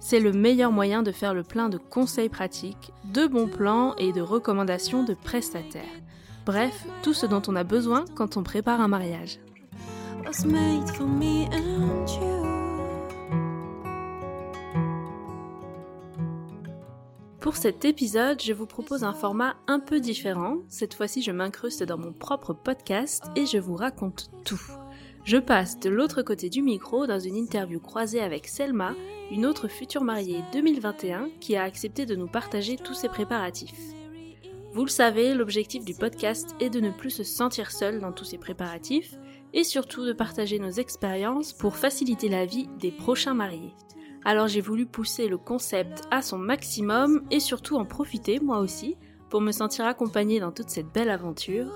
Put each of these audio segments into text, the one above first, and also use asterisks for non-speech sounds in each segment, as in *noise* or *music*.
C'est le meilleur moyen de faire le plein de conseils pratiques, de bons plans et de recommandations de prestataires. Bref, tout ce dont on a besoin quand on prépare un mariage. Pour cet épisode, je vous propose un format un peu différent. Cette fois-ci, je m'incruste dans mon propre podcast et je vous raconte tout. Je passe de l'autre côté du micro dans une interview croisée avec Selma, une autre future mariée 2021 qui a accepté de nous partager tous ses préparatifs. Vous le savez, l'objectif du podcast est de ne plus se sentir seul dans tous ces préparatifs et surtout de partager nos expériences pour faciliter la vie des prochains mariés. Alors j'ai voulu pousser le concept à son maximum et surtout en profiter moi aussi pour me sentir accompagnée dans toute cette belle aventure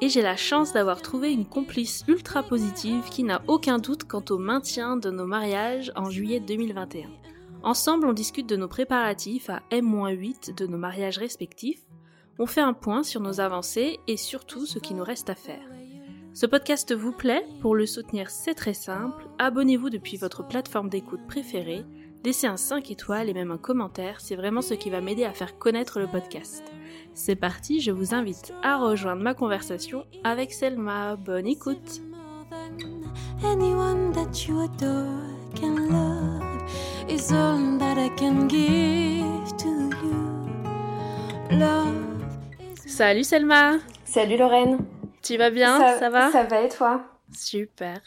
et j'ai la chance d'avoir trouvé une complice ultra positive qui n'a aucun doute quant au maintien de nos mariages en juillet 2021. Ensemble, on discute de nos préparatifs à M-8 de nos mariages respectifs, on fait un point sur nos avancées et surtout ce qui nous reste à faire. Ce podcast vous plaît? Pour le soutenir, c'est très simple. Abonnez-vous depuis votre plateforme d'écoute préférée, laissez un 5 étoiles et même un commentaire, c'est vraiment ce qui va m'aider à faire connaître le podcast. C'est parti, je vous invite à rejoindre ma conversation avec Selma. Bonne écoute. Salut Selma. Salut Lorraine. Tu vas bien? Ça, va? Ça va et toi? Super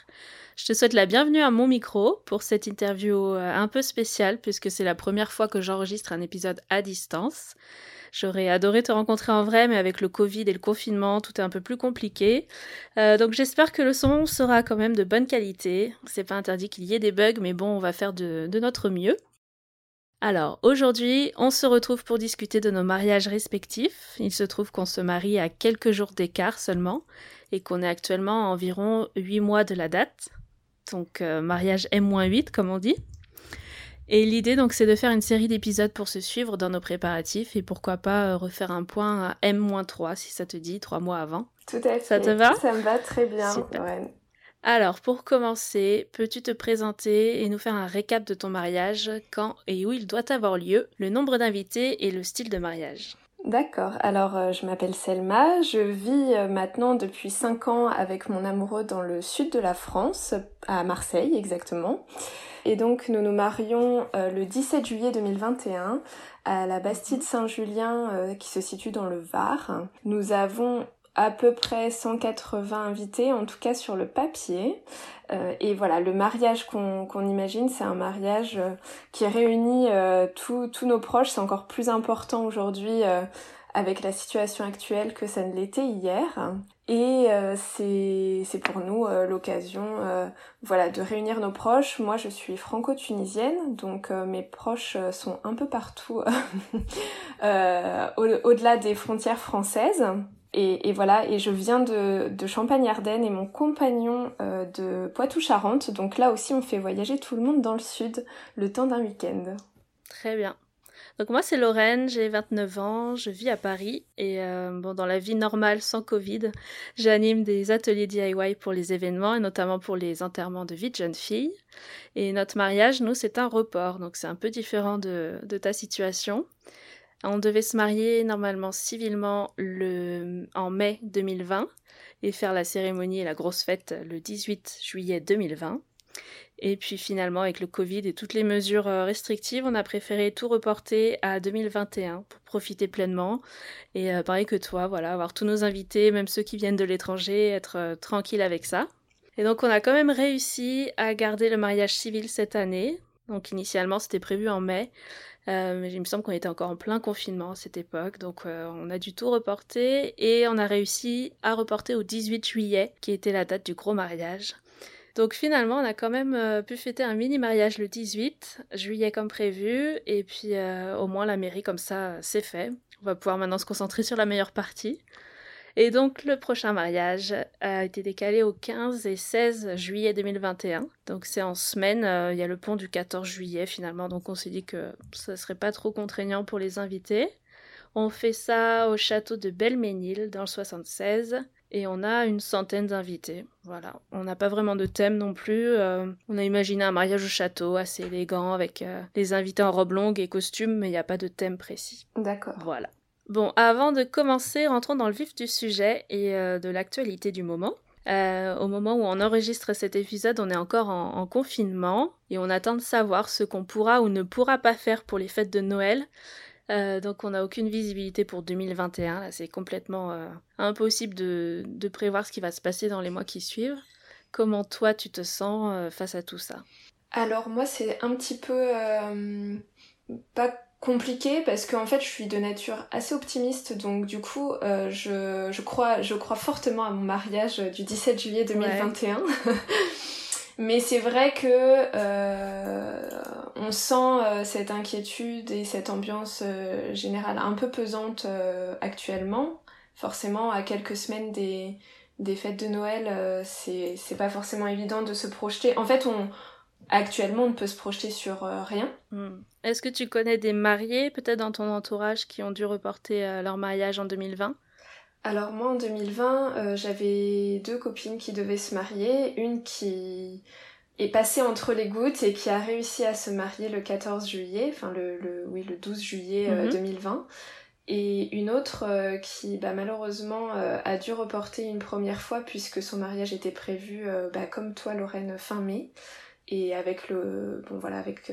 je te souhaite la bienvenue à mon micro pour cette interview euh, un peu spéciale puisque c'est la première fois que j'enregistre un épisode à distance. J'aurais adoré te rencontrer en vrai, mais avec le Covid et le confinement, tout est un peu plus compliqué. Euh, donc j'espère que le son sera quand même de bonne qualité. C'est pas interdit qu'il y ait des bugs, mais bon, on va faire de, notre mieux. Alors, aujourd'hui, on se retrouve pour discuter de nos mariages respectifs. Il se trouve qu'on se marie à quelques jours d'écart seulement et qu'on est actuellement à environ 8 mois de la date. Donc, euh, mariage M-8, comme on dit. Et l'idée, donc, c'est de faire une série d'épisodes pour se suivre dans nos préparatifs et pourquoi pas euh, refaire un point à M-3 si ça te dit, trois mois avant. Tout à fait. Ça te va? Ça me va très bien. Alors, pour commencer, peux-tu te présenter et nous faire un récap de ton mariage, quand et où il doit avoir lieu, le nombre d'invités et le style de mariage? D'accord, alors euh, je m'appelle Selma, je vis euh, maintenant depuis 5 ans avec mon amoureux dans le sud de la France, à Marseille exactement. Et donc nous nous marions euh, le 17 juillet 2021 à la Bastide Saint-Julien qui se situe dans le Var. Nous avons à peu près 180 invités, en tout cas sur le papier. Euh, et voilà, le mariage qu'on imagine, c'est un mariage euh, qui réunit euh, tous nos proches. C'est encore plus important aujourd'hui avec la situation actuelle que ça ne l'était hier. Et c'est pour nous l'occasion voilà, de réunir nos proches. Moi, je suis franco-tunisienne, donc mes proches sont un peu partout *laughs* au-delà des frontières françaises. Et, voilà, et je viens de, de Champagne-Ardenne et mon compagnon euh, de Poitou-Charentes. Donc là aussi, on fait voyager tout le monde dans le sud le temps d'un week-end. Très bien. Donc moi, c'est Lorraine, j'ai 29 ans, je vis à Paris et euh, bon, dans la vie normale sans Covid, j'anime des ateliers DIY pour les événements et notamment pour les enterrements de vie de jeunes filles. Et notre mariage, nous, c'est un report, donc c'est un peu différent de, de ta situation. On devait se marier normalement civilement le, en mai 2020 et faire la cérémonie et la grosse fête le 18 juillet 2020. Et puis finalement, avec le Covid et toutes les mesures euh, restrictives, on a préféré tout reporter à 2021 pour profiter pleinement. Et euh, pareil que toi, voilà, avoir tous nos invités, même ceux qui viennent de l'étranger, être euh, tranquille avec ça. Et donc on a quand même réussi à garder le mariage civil cette année. Donc initialement c'était prévu en mai, euh, il me semble qu'on était encore en plein confinement à cette époque, donc euh, on a dû tout reporter et on a réussi à reporter au 18 juillet, qui était la date du gros mariage. Donc finalement, on a quand même euh, pu fêter un mini mariage le 18 juillet comme prévu, et puis euh, au moins la mairie comme ça, c'est fait. On va pouvoir maintenant se concentrer sur la meilleure partie. Et donc le prochain mariage a été décalé au 15 et 16 juillet 2021. Donc c'est en semaine, euh, il y a le pont du 14 juillet finalement, donc on s'est dit que ça serait pas trop contraignant pour les invités. On fait ça au château de Belménil dans le 76 et on a une centaine d'invités. Voilà, on n'a pas vraiment de thème non plus. Euh, on a imaginé un mariage au château assez élégant avec euh, les invités en robe longue et costume, mais il n'y a pas de thème précis. D'accord. Voilà. Bon, avant de commencer, rentrons dans le vif du sujet et euh, de l'actualité du moment. au moment où on enregistre cet épisode, on est encore en, en confinement et on attend de savoir ce qu'on pourra ou ne pourra pas faire pour les fêtes de Noël. Euh, donc on n'a aucune visibilité pour 2021. c'est complètement euh, impossible de, prévoir ce qui va se passer dans les mois qui suivent. Comment toi tu te sens euh, face à tout ça? Alors moi c'est un petit peu pas compliqué parce qu'en fait je suis de nature assez optimiste donc du coup je, crois, je crois fortement à mon mariage du 17 juillet 2021. *laughs* Mais c'est vrai que euh, on sent euh, cette inquiétude et cette ambiance euh, générale un peu pesante actuellement. Forcément, à quelques semaines des, des fêtes de Noël, c'est pas forcément évident de se projeter. En fait, on, actuellement, on ne peut se projeter sur rien. Hmm. Est-ce que tu connais des mariés, peut-être dans ton entourage, qui ont dû reporter leur mariage en 2020 alors moi en 2020, euh, j'avais deux copines qui devaient se marier, une qui est passée entre les gouttes et qui a réussi à se marier le 14 juillet, enfin le, oui le 12 juillet 2020, euh, mhm. et une autre euh, qui bah, malheureusement a dû reporter une première fois puisque son mariage était prévu bah, comme toi Lorraine fin mai et avec le bon voilà avec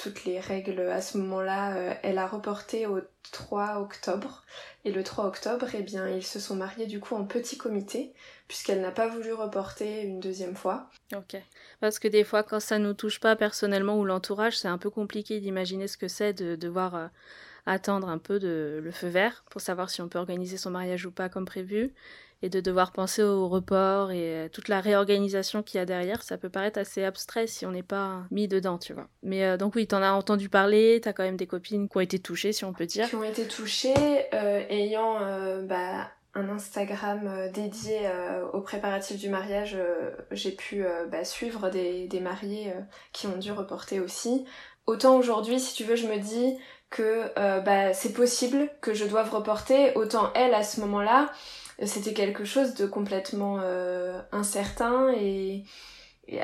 toutes les règles à ce moment-là, euh, elle a reporté au 3 octobre. Et le 3 octobre, eh bien, ils se sont mariés du coup en petit comité, puisqu'elle n'a pas voulu reporter une deuxième fois. Ok. Parce que des fois, quand ça nous touche pas personnellement ou l'entourage, c'est un peu compliqué d'imaginer ce que c'est de devoir euh, attendre un peu de, le feu vert pour savoir si on peut organiser son mariage ou pas comme prévu et de devoir penser au report et euh, toute la réorganisation qu'il y a derrière, ça peut paraître assez abstrait si on n'est pas mis dedans, tu vois. Mais euh, donc oui, t'en as entendu parler, t'as quand même des copines qui ont été touchées, si on peut dire. Qui ont été touchées, euh, ayant bah, un Instagram dédié aux préparatifs du mariage, j'ai pu bah, suivre des, des mariés qui ont dû reporter aussi. Autant aujourd'hui, si tu veux, je me dis que bah, c'est possible que je doive reporter, autant elle, à ce moment-là, c'était quelque chose de complètement euh, incertain et,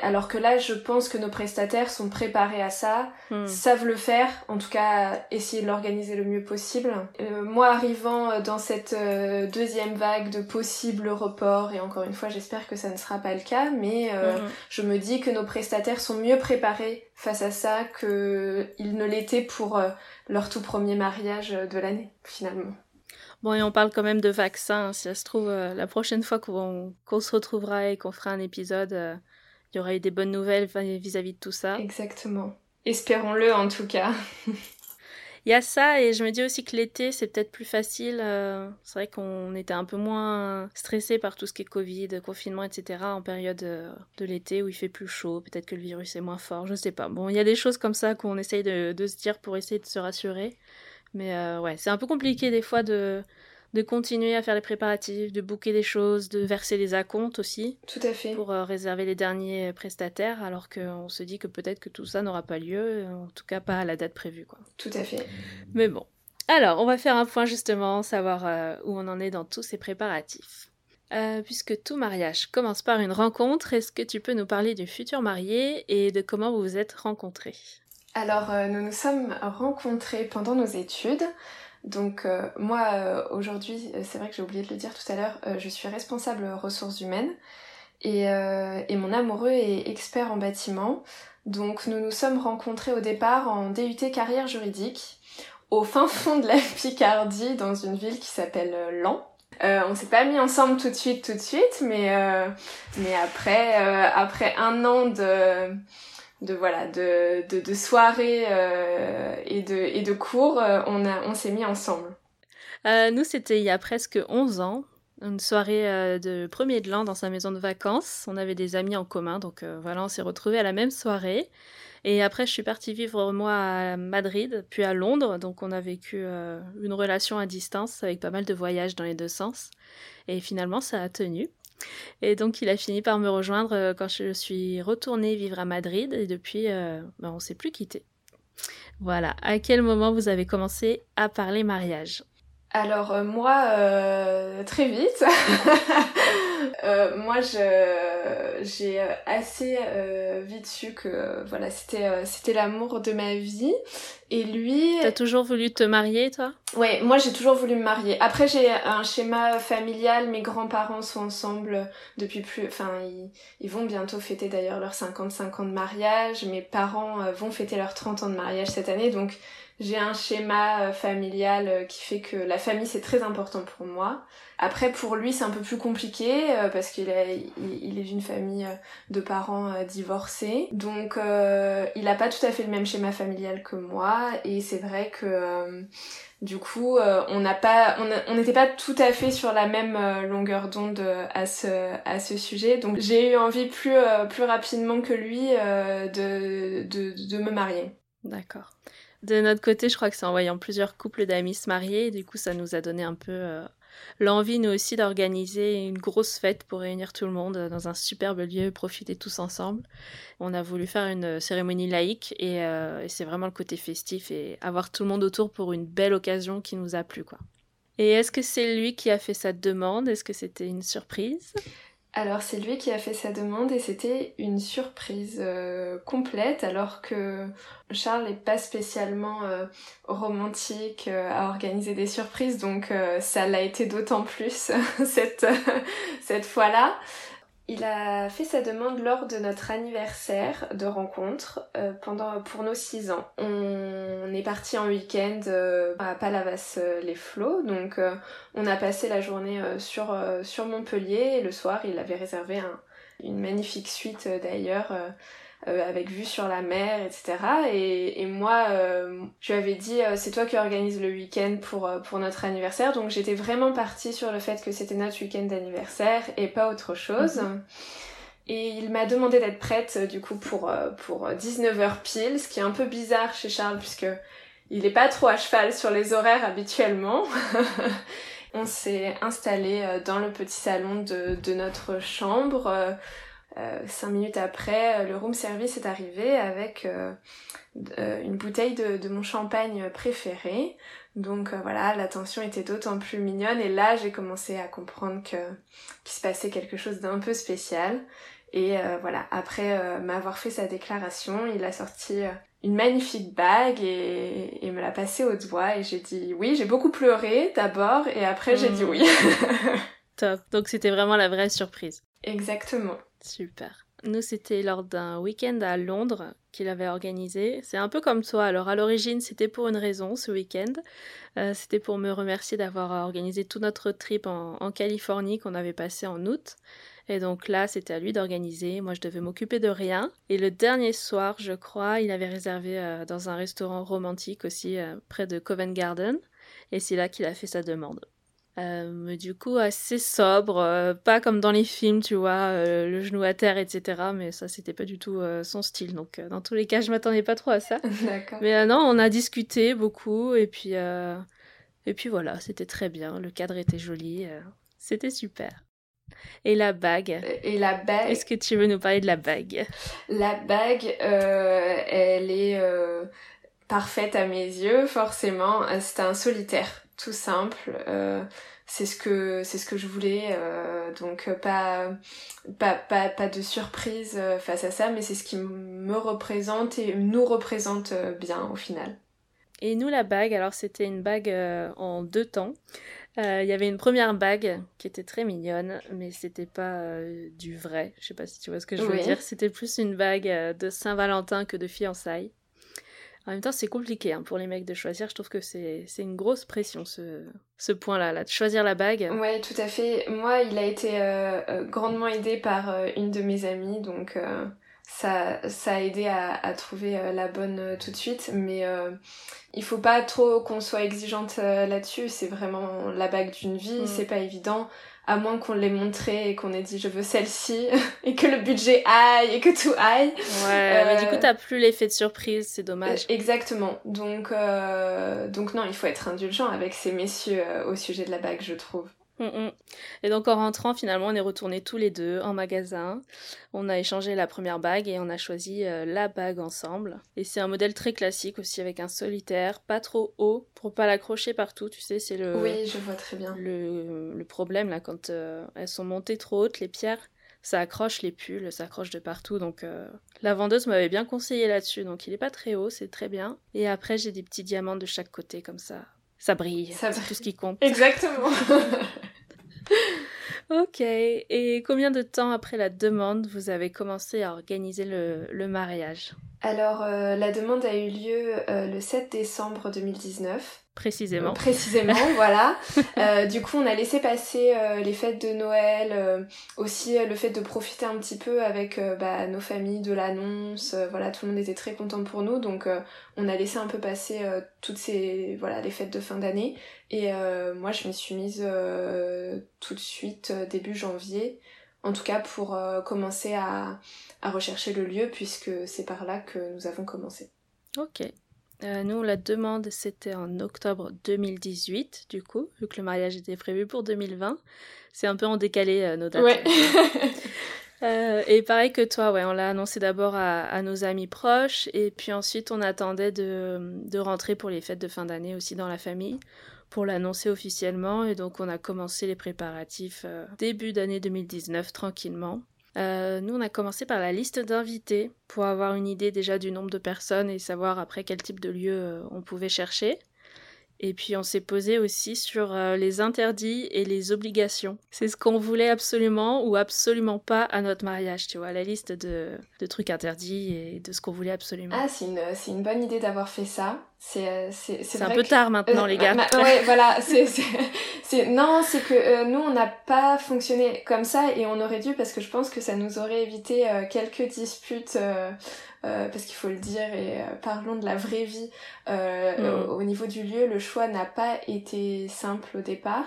alors que là je pense que nos prestataires sont préparés à ça, hmm. savent le faire, en tout cas essayer de l'organiser le mieux possible. Euh, moi arrivant dans cette euh, deuxième vague de possibles reports et encore une fois j'espère que ça ne sera pas le cas, mais hmm. je me dis que nos prestataires sont mieux préparés face à ça qu'ils ne l'étaient pour leur tout premier mariage de l'année finalement. Bon, et on parle quand même de vaccins. Si ça se trouve, euh, la prochaine fois qu'on se retrouvera et qu'on fera un épisode, euh, il y aura eu des bonnes nouvelles vis-à-vis de tout ça. Exactement. Espérons-le en tout cas. *laughs* Il y a ça et je me dis aussi que l'été c'est peut-être plus facile. Euh, c'est vrai qu'on était un peu moins stressé par tout ce qui est Covid, confinement, etc. en période de l'été où il fait plus chaud. Peut-être que le virus est moins fort, je sais pas. Bon, il y a des choses comme ça qu'on essaye de, de, se dire pour essayer de se rassurer. Mais euh, ouais, c'est un peu compliqué des fois de, de continuer à faire les préparatifs, de booker des choses, de verser les acomptes aussi. Tout à fait. Pour euh, réserver les derniers prestataires, alors qu'on se dit que peut-être que tout ça n'aura pas lieu, en tout cas pas à la date prévue. Quoi. Tout à fait. Mais bon. Alors, on va faire un point justement, savoir euh, où on en est dans tous ces préparatifs. puisque tout mariage commence par une rencontre, est-ce que tu peux nous parler du futur marié et de comment vous vous êtes rencontrés? Alors, euh, nous nous sommes rencontrés pendant nos études. Donc euh, moi, euh, aujourd'hui, c'est vrai que j'ai oublié de le dire tout à l'heure, je suis responsable ressources humaines et, mon amoureux est expert en bâtiment. Donc nous nous sommes rencontrés au départ en DUT carrière juridique au fin *laughs* fond de la Picardie dans une ville qui s'appelle Lan. On s'est pas mis ensemble tout de suite, tout de suite, mais après un an de de voilà de, de, soirées euh, et, de, et de cours, euh, on, a, on s'est mis ensemble. Euh, nous, c'était il y a presque 11 ans. une soirée de premier de l'an dans sa maison de vacances. On avait des amis en commun, donc voilà, on s'est retrouvés à la même soirée. Et après, je suis partie vivre moi à Madrid, puis à Londres. Donc on a vécu une relation à distance avec pas mal de voyages dans les deux sens. Et finalement, ça a tenu. Et donc il a fini par me rejoindre quand je suis retournée vivre à Madrid. Et depuis, ben, on s'est plus quitté. Voilà. À quel moment vous avez commencé à parler mariage? Alors euh, moi, euh, très vite. *laughs* euh, moi, j'ai assez euh, vite su que voilà, c'était c'était l'amour de ma vie. Et lui... T'as toujours voulu te marier, toi? Ouais, moi j'ai toujours voulu me marier. Après, j'ai un schéma familial. Mes grands-parents sont ensemble depuis plus... Enfin, ils, ils vont bientôt fêter d'ailleurs leurs 55 ans de mariage. Mes parents vont fêter leurs 30 ans de mariage cette année. Donc j'ai un schéma euh, familial euh, qui fait que la famille c'est très important pour moi. Après pour lui c'est un peu plus compliqué euh, parce qu'il est, il est d'une famille de parents divorcés. Donc il n'a pas tout à fait le même schéma familial que moi et c'est vrai que du coup on n'a pas on n'était pas tout à fait sur la même longueur d'onde à ce à ce sujet. Donc j'ai eu envie plus plus rapidement que lui de, de de me marier. D'accord. De notre côté, je crois que c'est en voyant plusieurs couples d'amis se marier, du coup ça nous a donné un peu euh, l'envie, nous aussi, d'organiser une grosse fête pour réunir tout le monde dans un superbe lieu, profiter tous ensemble. On a voulu faire une cérémonie laïque et, euh, et c'est vraiment le côté festif et avoir tout le monde autour pour une belle occasion qui nous a plu, quoi. Et est-ce que c'est lui qui a fait sa demande? Est-ce que c'était une surprise? Alors c'est lui qui a fait sa demande et c'était une surprise euh, complète alors que Charles n'est pas spécialement euh, romantique euh, à organiser des surprises donc ça l'a été d'autant plus *laughs* cette, cette fois-là. Il a fait sa demande lors de notre anniversaire de rencontre euh, pendant pour nos 6 ans. On est parti en week-end euh, à Palavas-les-Flots, donc euh, on a passé la journée sur, sur Montpellier et le soir il avait réservé un, une magnifique suite d'ailleurs euh, avec vue sur la mer, etc. Et, et moi, euh, je lui avais dit, euh, c'est toi qui organise le week-end pour, pour notre anniversaire. Donc j'étais vraiment partie sur le fait que c'était notre week-end d'anniversaire et pas autre chose. Mhm. Et il m'a demandé d'être prête du coup pour, pour 19h pile, ce qui est un peu bizarre chez Charles puisque il est pas trop à cheval sur les horaires habituellement. *laughs* On s'est installé dans le petit salon de, de notre chambre. Euh, cinq minutes après, euh, le room service est arrivé avec euh, une bouteille de, mon champagne préféré. Donc voilà, l'attention était d'autant plus mignonne et là j'ai commencé à comprendre que qu'il se passait quelque chose d'un peu spécial. Et voilà, après m'avoir fait sa déclaration, il a sorti une magnifique bague et, me l'a passée au doigt et j'ai dit oui, j'ai beaucoup pleuré d'abord et après j'ai dit hmm. oui. *laughs* Top, donc c'était vraiment la vraie surprise. Exactement. Super. Nous, c'était lors d'un week-end à Londres qu'il avait organisé. C'est un peu comme toi. Alors, à l'origine, c'était pour une raison, ce week-end. Euh, c'était pour me remercier d'avoir organisé tout notre trip en, Californie qu'on avait passé en août. Et donc là, c'était à lui d'organiser. Moi, je devais m'occuper de rien. Et le dernier soir, je crois, il avait réservé euh, dans un restaurant romantique aussi, euh, près de Covent Garden. Et c'est là qu'il a fait sa demande. Euh, mais du coup, assez sobre, euh, pas comme dans les films, tu vois, euh, le genou à terre, etc. Mais ça, c'était pas du tout son style. Donc, dans tous les cas, je m'attendais pas trop à ça. *laughs* Mais non, on a discuté beaucoup, et puis, et puis voilà, c'était très bien. Le cadre était joli, c'était super. Et la bague? Et la bague? Est-ce que tu veux nous parler de la bague? La bague, elle est parfaite à mes yeux, forcément. C'était un solitaire tout simple. Euh, c'est ce que c'est ce que je voulais euh, donc pas, pas pas pas de surprise euh, face à ça mais c'est ce qui me représente et nous représente bien au final. Et nous la bague alors c'était une bague en deux temps. Il y avait une première bague qui était très mignonne mais c'était pas du vrai. Je sais pas si tu vois ce que je veux dire. C'était plus une bague de Saint Valentin que de fiançailles en même temps, c'est compliqué hein, pour les mecs de choisir. Je trouve que c'est une grosse pression, ce, ce point-là, là, de choisir la bague. Ouais, tout à fait. Moi, il a été euh, euh, grandement aidé par euh, une de mes amies, donc ça, ça a aidé à, à trouver la bonne tout de suite. Mais il faut pas trop qu'on soit exigeante là-dessus. C'est vraiment la bague d'une vie, mm. c'est pas évident. À moins qu'on l'ait montré et qu'on ait dit je veux celle-ci *laughs* et que le budget aille et que tout aille. Ouais, mais du coup t'as plus l'effet de surprise, c'est dommage. exactement. Donc donc non, il faut être indulgent avec ces messieurs au sujet de la bague, je trouve. Mm, mm. Et donc en rentrant, finalement, on est retournés tous les deux en magasin. On a échangé la première bague et on a choisi euh, la bague ensemble. Et c'est un modèle très classique aussi avec un solitaire, pas trop haut pour pas l'accrocher partout. Tu sais, c'est le. Oui, je vois très bien. Le, le problème là quand euh, elles sont montées trop hautes, les pierres, ça accroche les pulls, ça accroche de partout. Donc euh, la vendeuse m'avait bien conseillé là-dessus. Donc il est pas très haut, c'est très bien. Et après j'ai des petits diamants de chaque côté comme ça ça brille. C'est tout ce qui compte. *laughs* Exactement. *laughs* ok. Et combien de temps après la demande vous avez commencé à organiser le, mariage? Alors, euh, la demande a eu lieu euh, le 7 décembre 2019. Précisément. précisément, *laughs* voilà. Euh, du coup, on a laissé passer euh, les fêtes de Noël, euh, aussi le fait de profiter un petit peu avec bah, nos familles de l'annonce. voilà, tout le monde était très content pour nous, donc on a laissé un peu passer toutes ces voilà les fêtes de fin d'année. Et moi, je me suis mise tout de suite début janvier, en tout cas pour commencer à, à rechercher le lieu, puisque c'est par là que nous avons commencé. Ok. Euh, nous, la demande, c'était en octobre 2018, du coup, vu que le mariage était prévu pour 2020. C'est un peu en décalé euh, nos dates. Ouais. *laughs* Euh, et pareil que toi, ouais, on l'a annoncé d'abord à, nos amis proches, et puis ensuite on attendait de, de rentrer pour les fêtes de fin d'année aussi dans la famille, pour l'annoncer officiellement, et donc on a commencé les préparatifs début d'année 2019 tranquillement. Euh, nous, on a commencé par la liste d'invités pour avoir une idée déjà du nombre de personnes et savoir après quel type de lieu euh, on pouvait chercher. Et puis on s'est posé aussi sur euh, les interdits et les obligations. C'est ce qu'on voulait absolument ou absolument pas à notre mariage, tu vois, la liste de, trucs interdits et de ce qu'on voulait absolument. Ah, c'est une bonne idée d'avoir fait ça. C'est euh, c'est un peu tard maintenant, euh, les gars. ouais, voilà. c'est non, c'est que euh, nous, on n'a pas fonctionné comme ça et on aurait dû parce que je pense que ça nous aurait évité quelques disputes. parce qu'il faut le dire et parlons de la vraie vie mm. au, niveau du lieu le choix n'a pas été simple au départ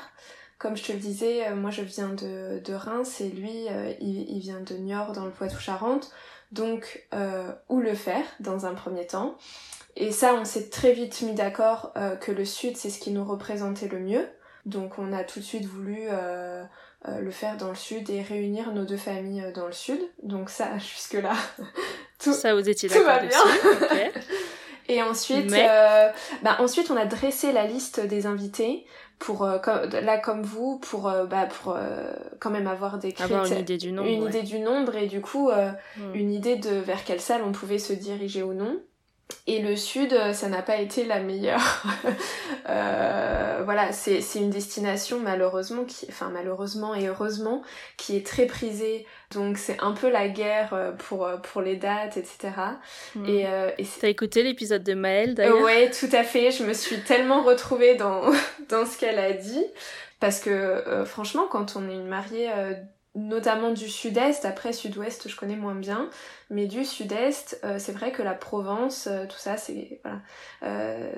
comme je te le disais moi je viens de, de Reims et lui il, il, vient de Niort dans le Poitou-Charentes donc où le faire dans un premier temps? Et ça, on s'est très vite mis d'accord euh, que le sud, c'est ce qui nous représentait le mieux. Donc on a tout de suite voulu euh, euh, le faire dans le sud et réunir nos deux familles dans le sud. Donc ça, *laughs* jusque-là, tout, ça, vous étiez tout va bien. *laughs* et ensuite, bah, ensuite, on a dressé la liste des invités pour là comme vous pour bah pour quand même avoir des avoir une idée du nombre une idée du nombre et du coup hmm. une idée de vers quelle salle on pouvait se diriger ou non et le sud, euh, ça n'a pas été la meilleure. *laughs* euh, voilà, c'est une destination malheureusement, qui, enfin malheureusement et heureusement, qui est très prisée. Donc c'est un peu la guerre euh, pour, pour les dates, etc. Hmm. Et, euh, et T'as écouté l'épisode de Maëlle d'ailleurs? Ouais, tout à fait. Je me suis tellement retrouvée dans, *laughs* dans ce qu'elle a dit. Parce que franchement, quand on est une mariée notamment du sud-est, après sud-ouest je connais moins bien, mais du sud-est, euh, c'est vrai que la Provence, euh, tout ça, c'est voilà, euh,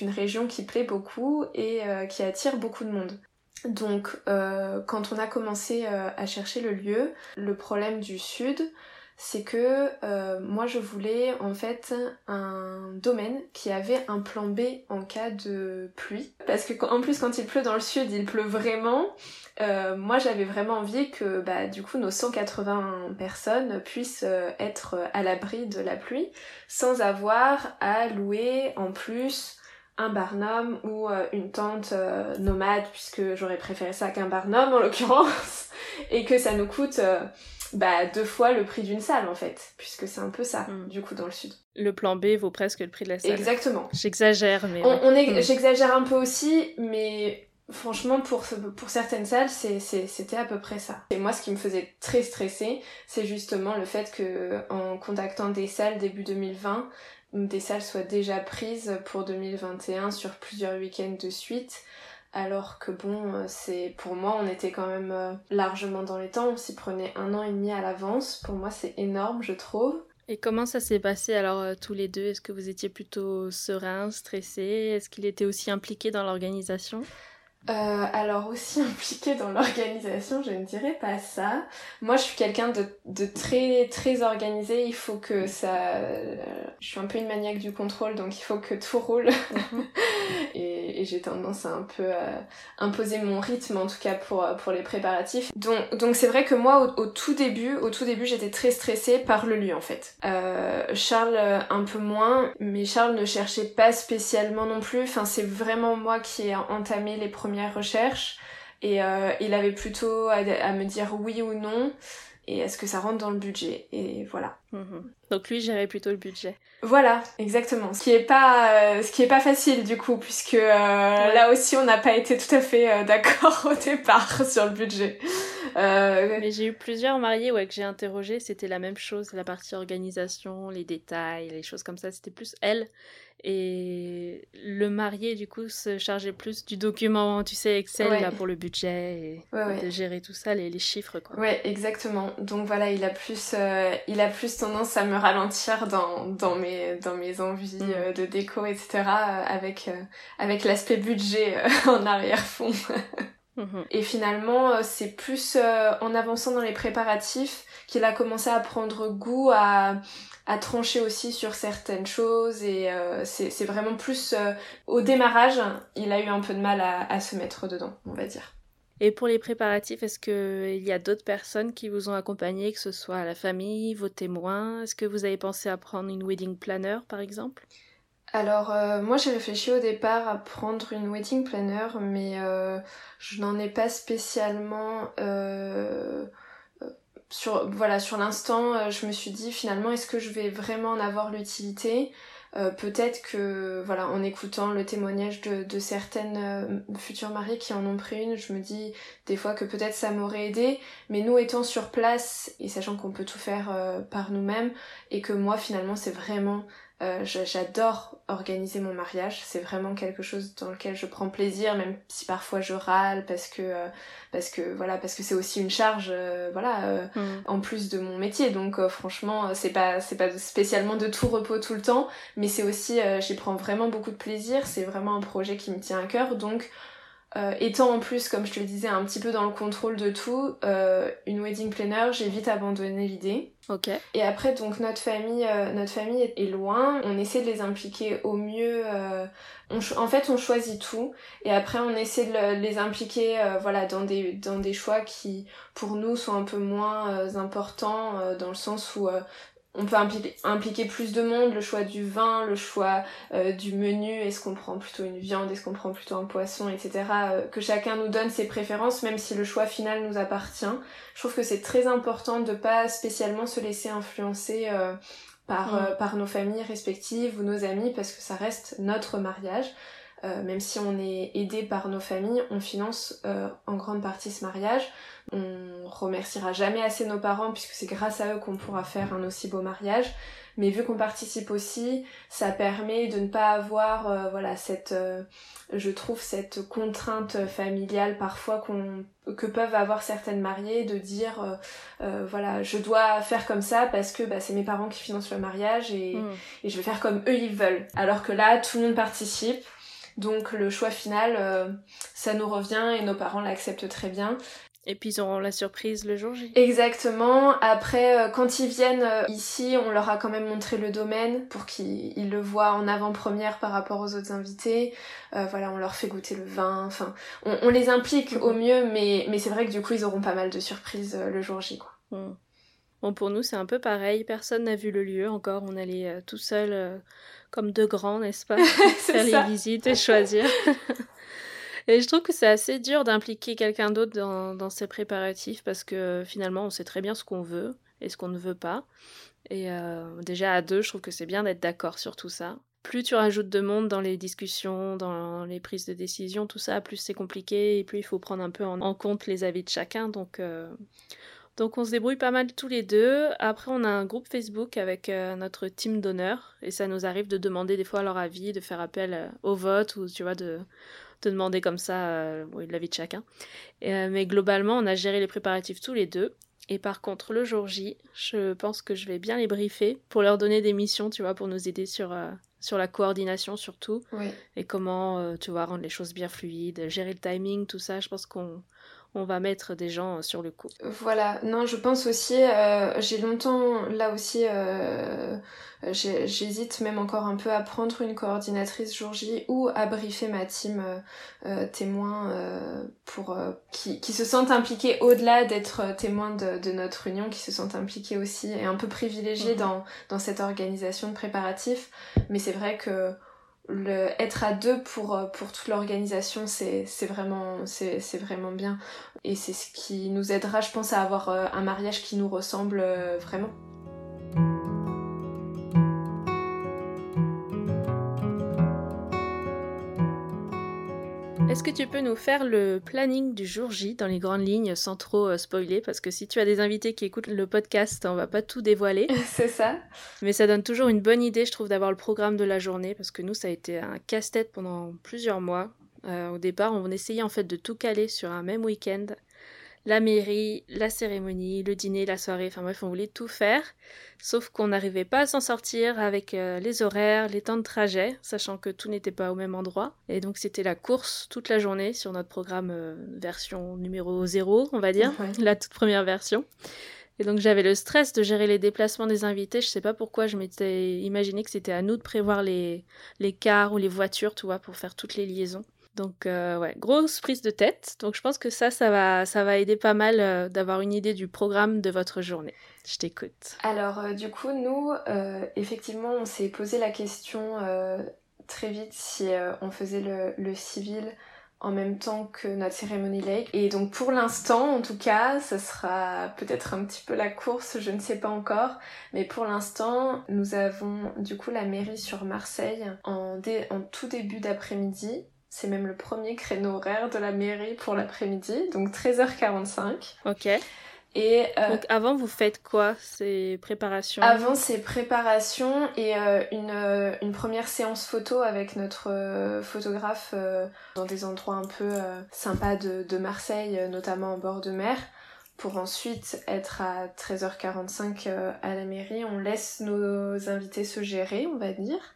une région qui plaît beaucoup et qui attire beaucoup de monde. Donc quand on a commencé à chercher le lieu, le problème du sud, c'est que euh, moi je voulais en fait un domaine qui avait un plan B en cas de pluie. Parce que en plus quand il pleut dans le sud, il pleut vraiment. Euh, moi j'avais vraiment envie que bah, du coup nos 180 personnes puissent euh, être à l'abri de la pluie sans avoir à louer en plus un barnum ou une tente nomade puisque j'aurais préféré ça qu'un barnum en l'occurrence *laughs* et que ça nous coûte bah deux fois le prix d'une salle en fait, puisque c'est un peu ça mm. du coup dans le sud. Le plan B vaut presque le prix de la salle. Exactement. J'exagère, mais. On, est, mm. j'exagère un peu aussi, mais franchement pour pour certaines salles c'était à peu près ça. Et moi ce qui me faisait très stresser, c'est justement le fait que en contactant des salles début 2020, des salles soient déjà prises pour 2021 sur plusieurs week-ends de suite alors que bon, c'est pour moi, on était quand même euh, largement dans les temps, on s'y prenait un an et demi à l'avance. Pour moi, c'est énorme, je trouve. Et comment ça s'est passé alors euh, tous les deux? Est-ce que vous étiez plutôt serein, stressé Est-ce qu'il était aussi impliqué dans l'organisation? Euh, alors aussi *laughs* impliquée dans l'organisation, je ne dirais pas ça. Moi, je suis quelqu'un de, de, très très organisé. Il faut que ça. Je suis un peu une maniaque du contrôle, donc il faut que tout roule. Mhm. *laughs* et, et j'ai tendance à un peu euh, imposer mon rythme, en tout cas pour pour les préparatifs. Donc donc c'est vrai que moi, au, tout début, au tout début, j'étais très stressée par le lieu en fait. Euh, Charles un peu moins, mais Charles ne cherchait pas spécialement non plus. Enfin, c'est vraiment moi qui ai entamé les premiers recherche et euh, il avait plutôt à, me dire oui ou non et est-ce que ça rentre dans le budget et voilà. Mhm. Donc lui gérait plutôt le budget. Voilà, exactement. Ce qui est pas euh, ce qui est pas facile du coup puisque euh, là aussi on n'a pas été tout à fait d'accord *laughs* au départ *laughs* sur le budget. Mais j'ai eu plusieurs mariés ouais que j'ai interrogé, c'était la même chose, la partie organisation, les détails, les choses comme ça, c'était plus elle et le marié, du coup, se chargeait plus du document, tu sais, Excel, là, pour le budget, et de gérer tout ça, les, les, chiffres, quoi. Ouais, exactement. Donc voilà, il a plus, euh, il a plus tendance à me ralentir dans, dans, mes, dans mes envies mm. euh, de déco, etc., euh, avec, avec l'aspect budget *laughs* en arrière-fond. *laughs* Mhm. Et finalement, c'est plus en avançant dans les préparatifs qu'il a commencé à prendre goût à, à trancher aussi sur certaines choses et euh, c'est vraiment plus euh, au démarrage, il a eu un peu de mal à, à, se mettre dedans, on va dire. Et pour les préparatifs, est-ce qu'il y a d'autres personnes qui vous ont accompagné, que ce soit la famille, vos témoins? Est-ce que vous avez pensé à prendre une wedding planner par exemple? Alors euh, moi j'ai réfléchi au départ à prendre une wedding planner mais je n'en ai pas spécialement sur voilà sur l'instant euh, je me suis dit finalement est-ce que je vais vraiment en avoir l'utilité? Euh, peut-être que voilà en écoutant le témoignage de, de certaines euh, futures mariées qui en ont pris une je me dis des fois que peut-être ça m'aurait aidé. Mais nous étant sur place et sachant qu'on peut tout faire par nous-mêmes et que moi finalement c'est vraiment euh, j'adore organiser mon mariage, c'est vraiment quelque chose dans lequel je prends plaisir, même si parfois je râle parce que euh, parce que voilà parce que c'est aussi une charge euh, voilà mm. en plus de mon métier. Donc franchement c'est pas c'est pas spécialement de tout repos tout le temps, mais c'est aussi j'y prends vraiment beaucoup de plaisir. C'est vraiment un projet qui me tient à cœur, donc euh, étant en plus, comme je te le disais, un petit peu dans le contrôle de tout, euh, une wedding planner, j'ai vite abandonné l'idée. Ok. Et après, donc notre famille, euh, notre famille est loin. On essaie de les impliquer au mieux. en fait, on choisit tout, et après, on essaie de les impliquer, voilà, dans des dans des choix qui, pour nous, sont un peu moins importants, dans le sens où on peut impliquer, plus de monde, le choix du vin, le choix euh, du menu, est-ce qu'on prend plutôt une viande, est-ce qu'on prend plutôt un poisson, etc. Euh, que chacun nous donne ses préférences, même si le choix final nous appartient. Je trouve que c'est très important de pas spécialement se laisser influencer euh, par, mm. par nos familles respectives ou nos amis, parce que ça reste notre mariage. Même si on est aidé par nos familles, on finance en grande partie ce mariage. On remerciera jamais assez nos parents puisque c'est grâce à eux qu'on pourra faire un aussi beau mariage. Mais vu qu'on participe aussi, ça permet de ne pas avoir, euh, voilà, cette, euh, je trouve cette contrainte familiale parfois qu'on que peuvent avoir certaines mariées de dire, euh, voilà, je dois faire comme ça parce que bah, c'est mes parents qui financent le mariage et, mm. et je vais faire comme eux ils veulent. Alors que là, tout le monde participe. Donc le choix final, ça nous revient et nos parents l'acceptent très bien. Et puis ils auront la surprise le jour J. Exactement. Après, euh, quand ils viennent euh, ici, on leur a quand même montré le domaine pour qu'ils le voient en avant-première par rapport aux autres invités. Euh, voilà, on leur fait goûter le vin. Enfin, on, les implique au mieux, mais, mais c'est vrai que du coup, ils auront pas mal de surprises le jour J. Quoi. Hmm. Bon, pour nous, c'est un peu pareil. Personne n'a vu le lieu encore. On allait tout seul, comme deux grands, n'est-ce pas? *laughs* *laughs* Faire les visites et choisir. *laughs* Et je trouve que c'est assez dur d'impliquer quelqu'un d'autre dans, dans ces préparatifs parce que finalement, on sait très bien ce qu'on veut et ce qu'on ne veut pas. Et euh, déjà à deux, je trouve que c'est bien d'être d'accord sur tout ça. Plus tu rajoutes de monde dans les discussions, dans les prises de décision, tout ça, plus c'est compliqué et plus il faut prendre un peu en, compte les avis de chacun. Donc, euh, donc on se débrouille pas mal tous les deux. Après, on a un groupe Facebook avec euh, notre team d'honneur et ça nous arrive de demander des fois leur avis, de faire appel au vote ou tu vois de te demander comme ça euh, la vie de chacun. Euh, mais globalement, on a géré les préparatifs tous les deux. Et par contre, le jour J, je pense que je vais bien les briefer pour leur donner des missions, tu vois, pour nous aider sur, euh, sur la coordination surtout, Oui. et comment, tu vois, rendre les choses bien fluides, gérer le timing, tout ça. Je pense qu'on on va mettre des gens sur le coup. Voilà, non, je pense aussi, euh, j'ai longtemps, là aussi, euh, j'hésite même encore un peu à prendre une coordinatrice jour J ou à briefer ma team euh, témoin pour qui, qui, se sentent impliqués au-delà d'être témoins de, de, notre union, qui se sentent impliqués aussi et un peu privilégiés mhm. dans, dans cette organisation de préparatifs. Mais c'est vrai que le être à deux pour euh, pour toute l'organisation c'est vraiment vraiment bien. Et c'est ce qui nous aidera je pense à avoir euh, un mariage qui nous ressemble euh, vraiment Est-ce que tu peux nous faire le planning du jour J dans les grandes lignes sans trop euh, spoiler? Parce que si tu as des invités qui écoutent le podcast, on va pas tout dévoiler. *laughs* C'est ça. Mais ça donne toujours une bonne idée, je trouve, d'avoir le programme de la journée parce que nous, ça a été un casse-tête pendant plusieurs mois. Euh, au départ, on essayait en fait de tout caler sur un même week-end la mairie, la cérémonie, le dîner, la soirée, enfin bref, on voulait tout faire, sauf qu'on n'arrivait pas à s'en sortir avec euh, les horaires, les temps de trajet, sachant que tout n'était pas au même endroit. Et donc c'était la course toute la journée sur notre programme euh, version numéro 0, on va dire, la toute première version. Et donc j'avais le stress de gérer les déplacements des invités. Je sais pas pourquoi je m'étais imaginé que c'était à nous de prévoir les, les cars ou les voitures, tu vois, pour faire toutes les liaisons. Donc euh, ouais, grosse prise de tête. Donc je pense que ça, ça va, ça va aider pas mal euh, d'avoir une idée du programme de votre journée. Je t'écoute. Alors euh, du coup, nous, effectivement, on s'est posé la question très vite si on faisait le, civil en même temps que notre cérémonie lake. Et donc pour l'instant, en tout cas, ça sera peut-être un petit peu la course, je ne sais pas encore. Mais pour l'instant, nous avons du coup la mairie sur Marseille en, en tout début d'après-midi c'est même le premier créneau horaire de la mairie pour l'après-midi, donc 13h45. Ok. Et euh, donc avant, vous faites quoi Ces préparations? Avant, c'est préparations et euh, une, euh, une, première séance photo avec notre photographe dans des endroits un peu sympas de, de, Marseille, notamment en bord de mer. Pour ensuite être à 13h45 à la mairie, on laisse nos invités se gérer, on va dire.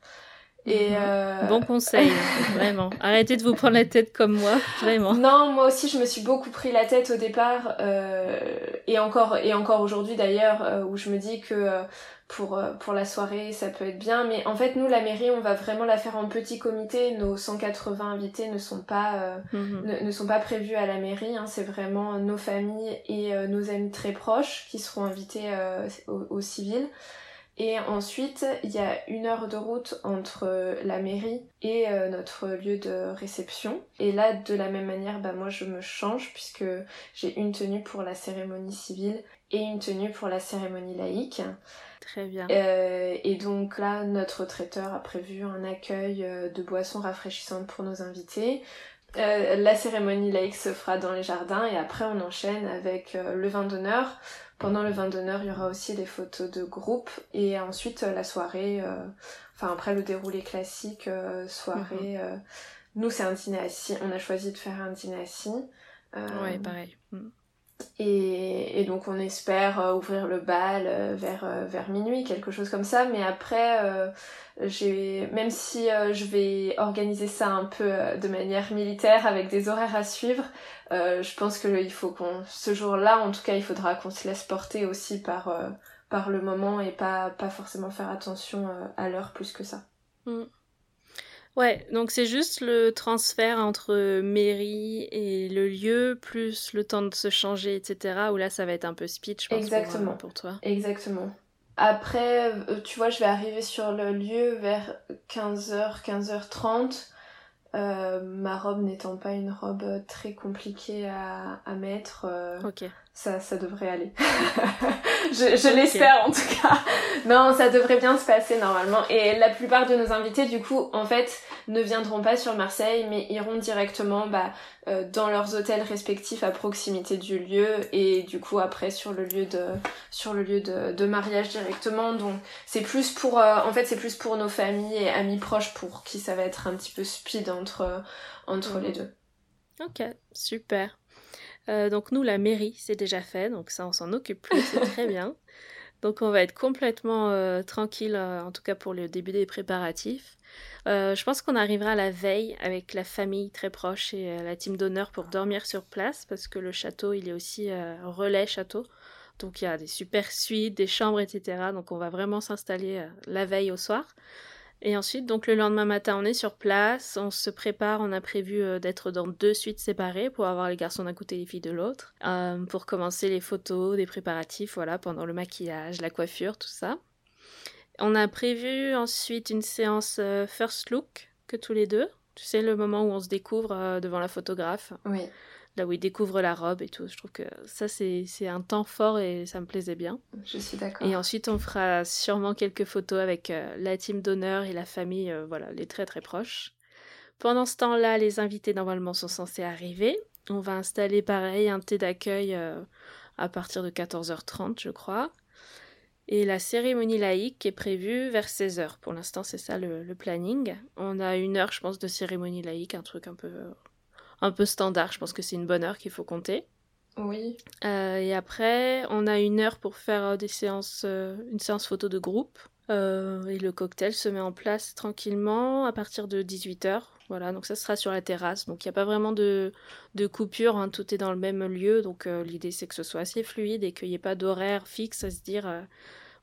Et mhm. euh, Bon conseil, *laughs* vraiment. Arrêtez de vous prendre la tête comme moi, vraiment. Non, moi aussi je me suis beaucoup pris la tête au départ, euh, et encore, et encore aujourd'hui d'ailleurs, euh, où je me dis que euh, pour, pour la soirée ça peut être bien, mais en fait nous la mairie on va vraiment la faire en petit comité, nos 180 invités ne sont pas, mhm. ne, ne, sont pas prévus à la mairie, hein. c'est vraiment nos familles et nos amis très proches qui seront invités au, au civil. Et ensuite, il y a une heure de route entre la mairie et euh, notre lieu de réception. Et là, de la même manière, bah, moi je me change puisque j'ai une tenue pour la cérémonie civile et une tenue pour la cérémonie laïque. Très bien. Euh, et donc là, notre traiteur a prévu un accueil euh, de boissons rafraîchissantes pour nos invités. la cérémonie laïque se fera dans les jardins et après on enchaîne avec le vin d'honneur pendant le vin d'honneur, il y aura aussi des photos de groupe et ensuite euh, la soirée, euh, enfin après le déroulé classique, euh, soirée. Mhm. nous, c'est un dîner assis. On a choisi de faire un dîner assis. ouais, pareil. Mm. Et, donc on espère ouvrir le bal vers, vers minuit, quelque chose comme ça. Mais après, j'ai même si je vais organiser ça un peu de manière militaire avec des horaires à suivre, euh, je pense que il faut qu'on ce jour-là en tout cas il faudra qu'on se laisse porter aussi par euh, par le moment et pas pas forcément faire attention euh, à l'heure plus que ça. Mm. Ouais, donc c'est juste le transfert entre mairie et le lieu, plus le temps de se changer, etc. Où là, ça va être un peu speech, je pense, Exactement. Pour, toi. Exactement. Après, tu vois, je vais arriver sur le lieu vers 15h, 15h30. Euh, ma robe n'étant pas une robe très compliquée à, à mettre, euh, ça, ça devrait aller. *laughs* je je l'espère en tout cas. non, ça devrait bien se passer normalement. Et la plupart de nos invités, du coup, en fait, ne viendront pas sur Marseille, mais iront directement bah, euh, dans leurs hôtels respectifs à proximité du lieu et du coup après sur le lieu de sur le lieu de, de mariage directement. Donc c'est plus pour euh, en fait c'est plus pour nos familles et amis proches pour qui ça va être un petit peu speed entre entre les deux. Ok, super. Euh, donc nous, la mairie, c'est déjà fait, donc ça, on s'en occupe plus, c'est très *laughs* bien. Donc on va être complètement tranquille, en tout cas pour le début des préparatifs. je pense qu'on arrivera la veille avec la famille très proche et la team d'honneur pour dormir sur place parce que le château, il est aussi relais château. Donc il y a des super suites, des chambres, etc. Donc on va vraiment s'installer la veille au soir. Et ensuite, donc le lendemain matin, on est sur place, on se prépare, on a prévu euh, d'être dans deux suites séparées pour avoir les garçons d'un côté et les filles de l'autre, euh, pour commencer les photos, des préparatifs, voilà, pendant le maquillage, la coiffure, tout ça. On a prévu ensuite une séance euh, first look que tous les deux. Tu sais, le moment où on se découvre devant la photographe. Oui là où il découvre la robe et tout. Je trouve que ça, c'est un temps fort et ça me plaisait bien. Je suis d'accord. Et ensuite, on fera sûrement quelques photos avec euh, la team d'honneur et la famille, euh, voilà, les très très proches. Pendant ce temps-là, les invités normalement sont censés arriver. On va installer pareil un thé d'accueil euh, à partir de 14h30, je crois. Et la cérémonie laïque est prévue vers 16h. Pour l'instant, c'est ça le, le, planning. On a une heure, je pense, de cérémonie laïque, un truc un peu un peu standard. Je pense que c'est une bonne heure qu'il faut compter. Oui. Euh, et après, on a une heure pour faire euh, des séances, euh, une séance photo de groupe. et le cocktail se met en place tranquillement à partir de 18h. Voilà, donc ça sera sur la terrasse. Donc il n'y a pas vraiment de, de coupure, hein. tout est dans le même lieu. Donc l'idée c'est que ce soit assez fluide et qu'il n'y ait pas d'horaire fixe à se dire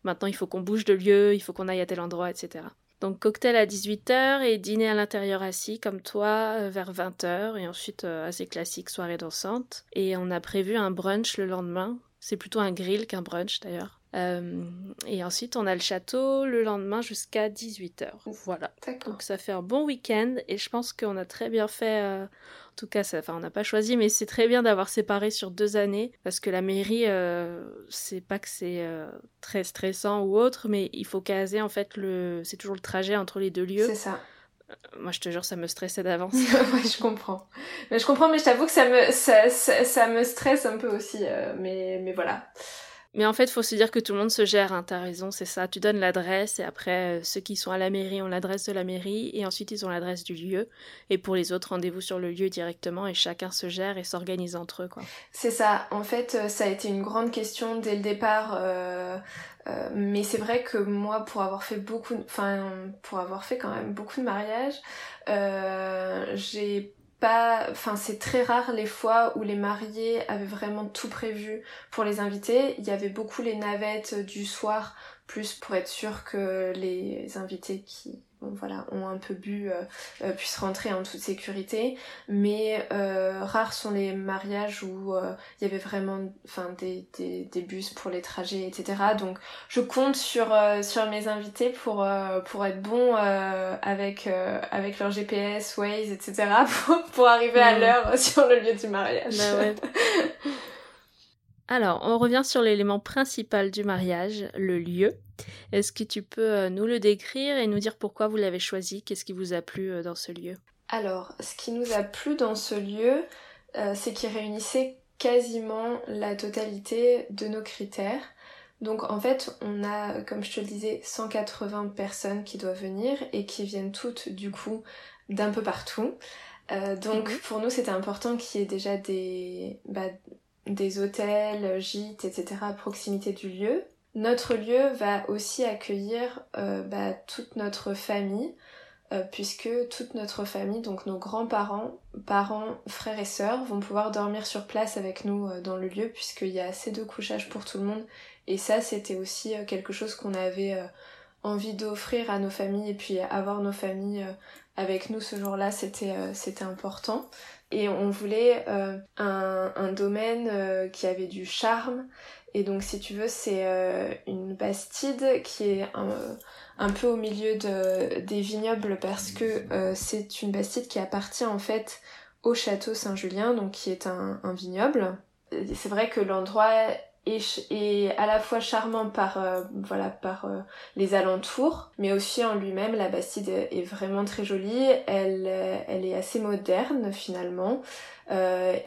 maintenant il faut qu'on bouge de lieu, il faut qu'on aille à tel endroit, etc. Donc cocktail à 18h et dîner à l'intérieur assis comme toi euh, vers 20h et ensuite euh, assez classique soirée dansante. Et on a prévu un brunch le lendemain. C'est plutôt un grill qu'un brunch d'ailleurs. Euh, et ensuite, on a le château le lendemain jusqu'à 18h. Voilà. Donc ça fait un bon week-end et je pense qu'on a très bien fait. Euh, en tout cas, ça, on n'a pas choisi, mais c'est très bien d'avoir séparé sur deux années parce que la mairie, euh, c'est pas que c'est très stressant ou autre, mais il faut caser en fait le. C'est toujours le trajet entre les deux lieux. C'est ça. Moi, je te jure, ça me stressait d'avance. *laughs* ouais, je comprends. Mais je comprends, mais je t'avoue que ça me, ça, ça, me stresse un peu aussi. mais, mais voilà. Mais en fait, il faut se dire que tout le monde se gère, hein, t'as raison, c'est ça. Tu donnes l'adresse et après, euh, ceux qui sont à la mairie ont l'adresse de la mairie et ensuite ils ont l'adresse du lieu. Et pour les autres, rendez-vous sur le lieu directement et chacun se gère et s'organise entre eux. C'est ça. En fait, euh, ça a été une grande question dès le départ. Euh, mais c'est vrai que moi, pour avoir fait beaucoup, enfin, pour avoir fait quand même beaucoup de mariages, j'ai pas, enfin c'est très rare les fois où les mariés avaient vraiment tout prévu pour les invités. Il y avait beaucoup les navettes du soir, plus pour être sûr que les invités qui bon, voilà, ont un peu bu, euh, euh, puissent rentrer en toute sécurité. Mais euh, rares sont les mariages où il y avait vraiment enfin, des, des, des, bus pour les trajets, etc. Donc je compte sur, sur mes invités pour, pour être bons avec, avec leur GPS, Waze, etc. *laughs* pour, pour arriver à l'heure sur le lieu du mariage. Bah ouais. *laughs* Alors, on revient sur l'élément principal du mariage, le lieu. Est-ce que tu peux euh, nous le décrire et nous dire pourquoi vous l'avez choisi? Qu'est-ce qui vous a plu euh, dans ce lieu? Alors, ce qui nous a plu dans ce lieu, euh, c'est qu'il réunissait quasiment la totalité de nos critères. Donc en fait, on a, comme je te le disais, 180 personnes qui doivent venir et qui viennent toutes du coup d'un peu partout. donc mhm. pour nous, c'était important qu'il y ait déjà des, bah, des hôtels, gîtes, etc. à proximité du lieu. Notre lieu va aussi accueillir euh, bah, toute notre famille, euh, puisque toute notre famille, donc nos grands-parents, parents, frères et sœurs, vont pouvoir dormir sur place avec nous euh, dans le lieu, puisqu'il y a assez de couchage pour tout le monde. Et ça, c'était aussi quelque chose qu'on avait envie d'offrir à nos familles, et puis avoir nos familles avec nous ce jour-là, c'était important. Et on voulait euh, un, un, domaine euh, qui avait du charme. Et donc si tu veux, c'est euh, une bastide qui est un, peu au milieu de, des vignobles parce que c'est une bastide qui appartient en fait au château Saint-Julien, donc qui est un, un vignoble. C'est vrai que l'endroit et, à la fois charmant par euh, voilà par euh, les alentours mais aussi en lui-même la Bastide est vraiment très jolie elle euh, est assez moderne finalement.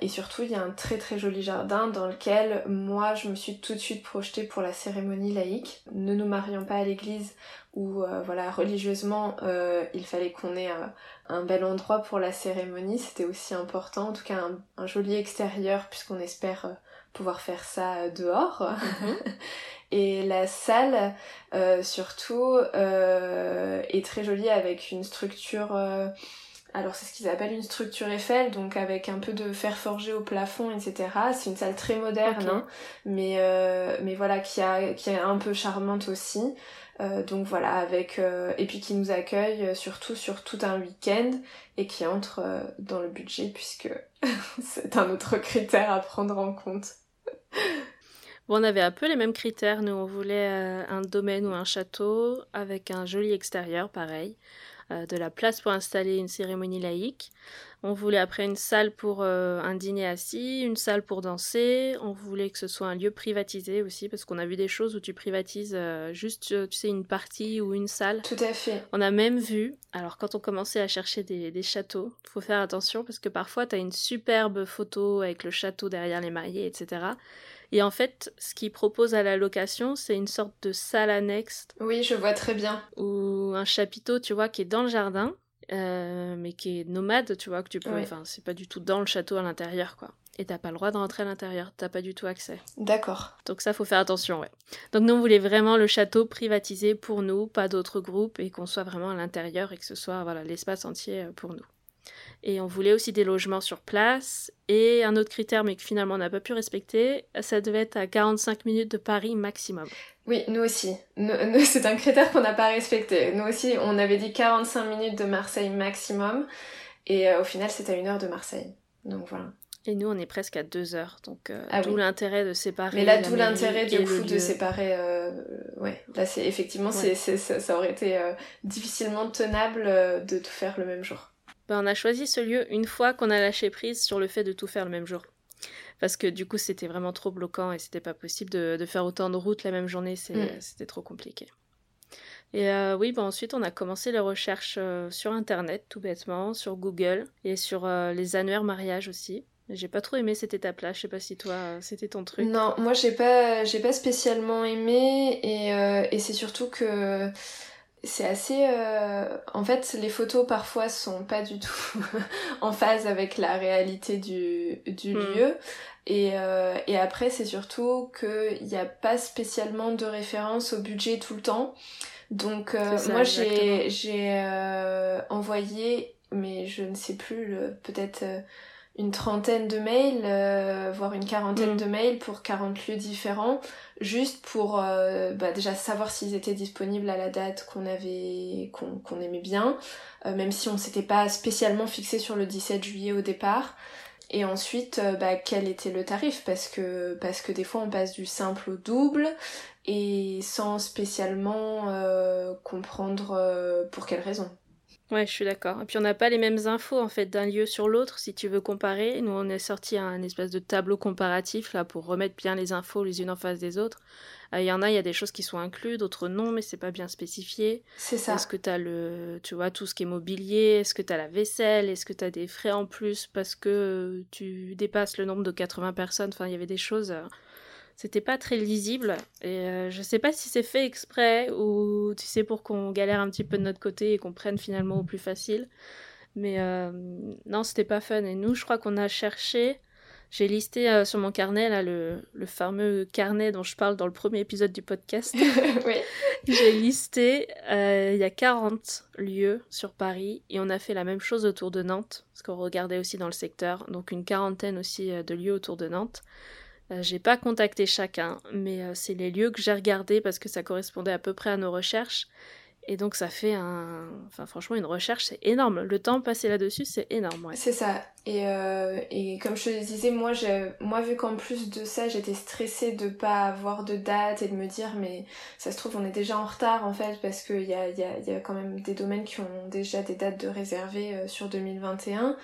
Et surtout il y a un très très joli jardin dans lequel moi je me suis tout de suite projetée pour la cérémonie laïque. Ne nous marions pas à l'église où voilà religieusement il fallait qu'on ait un bel endroit pour la cérémonie. C'était aussi important en tout cas un joli extérieur puisqu'on espère pouvoir faire ça euh, dehors. Mhm. *laughs* Et la salle, euh, surtout, euh, est très jolie avec une structure... Euh, alors c'est ce qu'ils appellent une structure Eiffel, donc avec un peu de fer forgé au plafond, etc. C'est une salle très moderne, hein, mais, mais voilà, qui, a, qui est un peu charmante aussi. donc voilà, avec et puis qui nous accueille surtout sur tout un week-end et qui entre dans le budget puisque *laughs* c'est un autre critère à prendre en compte. Bon, on avait un peu les mêmes critères. Nous, on voulait euh, un domaine ou un château avec un joli extérieur, pareil. Euh, de la place pour installer une cérémonie laïque. On voulait après une salle pour euh, un dîner assis, une salle pour danser. On voulait que ce soit un lieu privatisé aussi, parce qu'on a vu des choses où tu privatises juste, tu sais, une partie ou une salle. Tout à fait. On a même vu, alors quand on commençait à chercher des, des châteaux, faut faire attention parce que parfois tu as une superbe photo avec le château derrière les mariés, etc. Et en fait, ce qu'ils proposent à la location, c'est une sorte de salle annexe. Oui, je vois très bien. Ou un chapiteau, tu vois, qui est dans le jardin, euh, mais qui est nomade, tu vois, que tu peux. Enfin, c'est pas du tout dans le château à l'intérieur, quoi. Et t'as pas le droit de rentrer à l'intérieur, t'as pas du tout accès. D'accord. Donc ça, faut faire attention, ouais. Donc nous, on voulait vraiment le château privatisé pour nous, pas d'autres groupes, et qu'on soit vraiment à l'intérieur et que ce soit voilà l'espace entier euh, pour nous. Et on voulait aussi des logements sur place. Et un autre critère, mais que finalement on n'a pas pu respecter, ça devait être à 45 minutes de Paris maximum. Oui, nous aussi. C'est un critère qu'on n'a pas respecté. Nous aussi, on avait dit 45 minutes de Marseille maximum. Et euh, au final, c'était à une heure de Marseille. Donc voilà. Et nous, on est presque à deux heures, donc euh, ah d'où l'intérêt de séparer. Mais là, d'où l'intérêt du coup de séparer. Euh, ouais, là, c'est effectivement, c'est, ça, aurait été difficilement tenable de tout faire le même jour. Ben, on a choisi ce lieu une fois qu'on a lâché prise sur le fait de tout faire le même jour. Parce que du coup, c'était vraiment trop bloquant et c'était pas possible de, faire autant de routes la même journée, mm. c'était trop compliqué. Et euh, oui, ben ensuite, on a commencé les recherches euh, sur Internet, tout bêtement, sur Google et sur euh, les annuaires mariage aussi. J'ai pas trop aimé cette étape-là. Je sais pas si toi, c'était ton truc. Non, moi, j'ai pas, j'ai pas spécialement aimé et, et c'est surtout que c'est assez euh... en fait les photos parfois sont pas du tout *laughs* en phase avec la réalité du, du hmm. lieu et, euh... et après c'est surtout qu'il n'y a pas spécialement de référence au budget tout le temps donc euh, moi j'ai j'ai euh, envoyé mais je ne sais plus peut-être une trentaine de mails, voire une quarantaine mm. de mails pour 40 lieux différents, juste pour euh, bah, déjà savoir s'ils étaient disponibles à la date qu'on avait, qu'on aimait bien, euh, même si on s'était pas spécialement fixé sur le 17 juillet au départ. Et ensuite, bah, quel était le tarif? Parce que parce que des fois on passe du simple au double et sans spécialement comprendre pour quelle raison. Ouais, je suis d'accord. Et puis on n'a pas les mêmes infos en fait d'un lieu sur l'autre si tu veux comparer. Nous on est sorti un espèce de tableau comparatif là pour remettre bien les infos les unes en face des autres. Euh, il y en a, il y a des choses qui sont incluses, d'autres non, mais c'est pas bien spécifié. C'est ça. Est-ce que tu as le, tu vois, tout ce qui est mobilier? Est-ce que tu as la vaisselle? Est-ce que tu as des frais en plus? Parce que tu dépasses le nombre de 80 personnes? Enfin, il y avait des choses. Euh, c'était pas très lisible. Et euh, je sais pas si c'est fait exprès ou tu sais pour qu'on galère un petit peu de notre côté et qu'on prenne finalement au plus facile. Mais euh, non c'était pas fun. Et nous je crois qu'on a cherché j'ai listé euh, sur mon carnet là le, le, fameux carnet dont je parle dans le premier épisode du podcast. *laughs* J'ai listé il y a 40 lieux sur Paris et on a fait la même chose autour de Nantes parce qu'on regardait aussi dans le secteur. Donc une quarantaine aussi de lieux autour de Nantes. euh, j'ai pas contacté chacun, mais euh, c'est les lieux que j'ai regardés parce que ça correspondait à peu près à nos recherches. Et donc ça fait un... Enfin franchement, une recherche, c'est énorme. Le temps passé là-dessus, c'est énorme. C'est ça. Et, euh, et, comme je te disais, moi, moi vu qu'en plus de ça, j'étais stressée de pas avoir de date et de me dire, mais ça se trouve, on est déjà en retard en fait, parce qu'il y a, y, y a quand même des domaines qui ont déjà des dates de réservées sur 2021.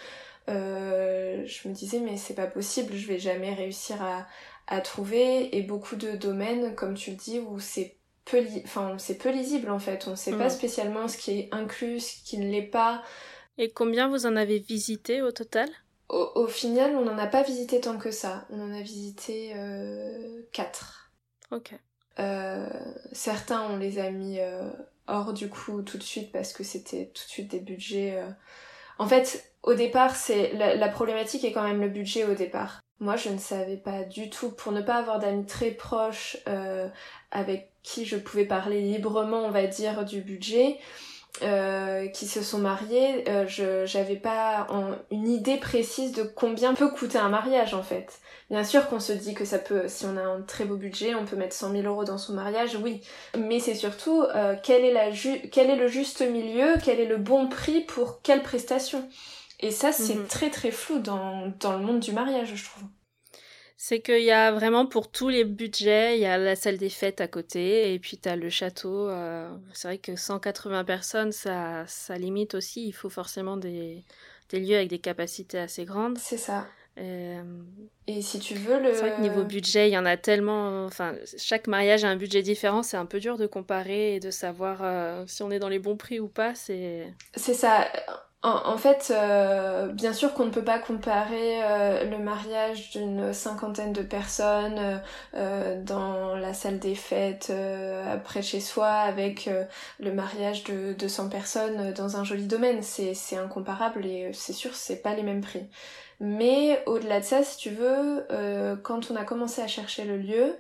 Euh, je me disais mais c'est pas possible, je vais jamais réussir à, à trouver et beaucoup de domaines comme tu le dis où c'est peu enfin c'est peu lisible en fait, on sait pas spécialement ce qui est inclus, ce qui ne l'est pas. Et combien vous en avez visité au total? Au, au, final, on n'en a pas visité tant que ça. On en a visité euh, 4. Ok. Euh, certains, on les a mis euh, hors du coup tout de suite parce que c'était tout de suite des budgets. En fait, au départ, c'est la, problématique est quand même le budget au départ. Moi, je ne savais pas du tout. Pour ne pas avoir d'amis très proches euh, avec qui je pouvais parler librement, on va dire, du budget, euh, qui se sont mariés, euh, je j'avais pas une idée précise de combien peut coûter un mariage en fait. Bien sûr qu'on se dit que ça peut, si on a un très beau budget, on peut mettre 100 000 euros dans son mariage, oui. Mais c'est surtout euh, quel, est la quel est le juste milieu, quel est le bon prix pour quelle prestation. Et ça, c'est mhm. très très flou dans, dans le monde du mariage, je trouve. C'est qu'il y a vraiment pour tous les budgets, il y a la salle des fêtes à côté, et puis tu as le château. Euh, c'est vrai que 180 personnes, ça, ça limite aussi. Il faut forcément des, des lieux avec des capacités assez grandes. C'est ça. Euh, et si tu veux le. C'est vrai que niveau budget, il y en a tellement. Enfin, chaque mariage a un budget différent. C'est un peu dur de comparer et de savoir euh, si on est dans les bons prix ou pas. C'est. C'est ça. En, fait, euh, bien sûr qu'on ne peut pas comparer euh, le mariage d'une cinquantaine de personnes euh, dans la salle des fêtes après chez soi avec le mariage de 200 personnes dans un joli domaine. C'est incomparable et c'est sûr c'est pas les mêmes prix. Mais au-delà de ça, si tu veux, quand on a commencé à chercher le lieu,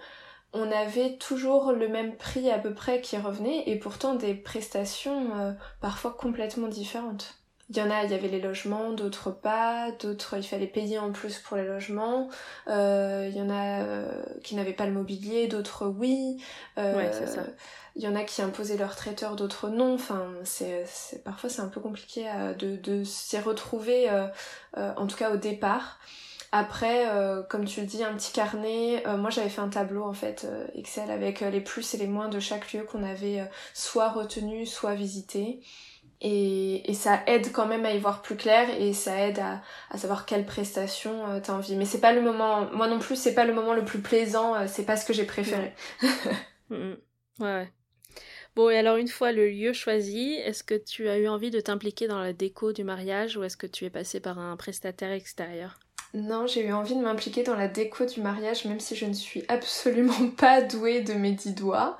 on avait toujours le même prix à peu près qui revenait et pourtant des prestations parfois complètement différentes. Il y en a, il y avait les logements, d'autres pas, d'autres il fallait payer en plus pour les logements. Euh, il y en a euh, qui n'avaient pas le mobilier, d'autres oui. Euh, ça. Il y en a qui imposaient leur traiteur, d'autres non. Enfin, c'est, c'est parfois c'est un peu compliqué de, de s'y retrouver, en tout cas au départ. Après, comme tu le dis, un petit carnet. moi, j'avais fait un tableau en fait Excel avec les plus et les moins de chaque lieu qu'on avait soit retenu, soit visité. Et, et, ça aide quand même à y voir plus clair et ça aide à, à savoir quelle prestation euh, t'as envie. Mais c'est pas le moment, moi non plus, c'est pas le moment le plus plaisant, euh, c'est pas ce que j'ai préféré. *laughs* Ouais. Bon, et alors une fois le lieu choisi, est-ce que tu as eu envie de t'impliquer dans la déco du mariage ou est-ce que tu es passé par un prestataire extérieur? Non, j'ai eu envie de m'impliquer dans la déco du mariage, même si je ne suis absolument *laughs* pas douée de mes dix doigts.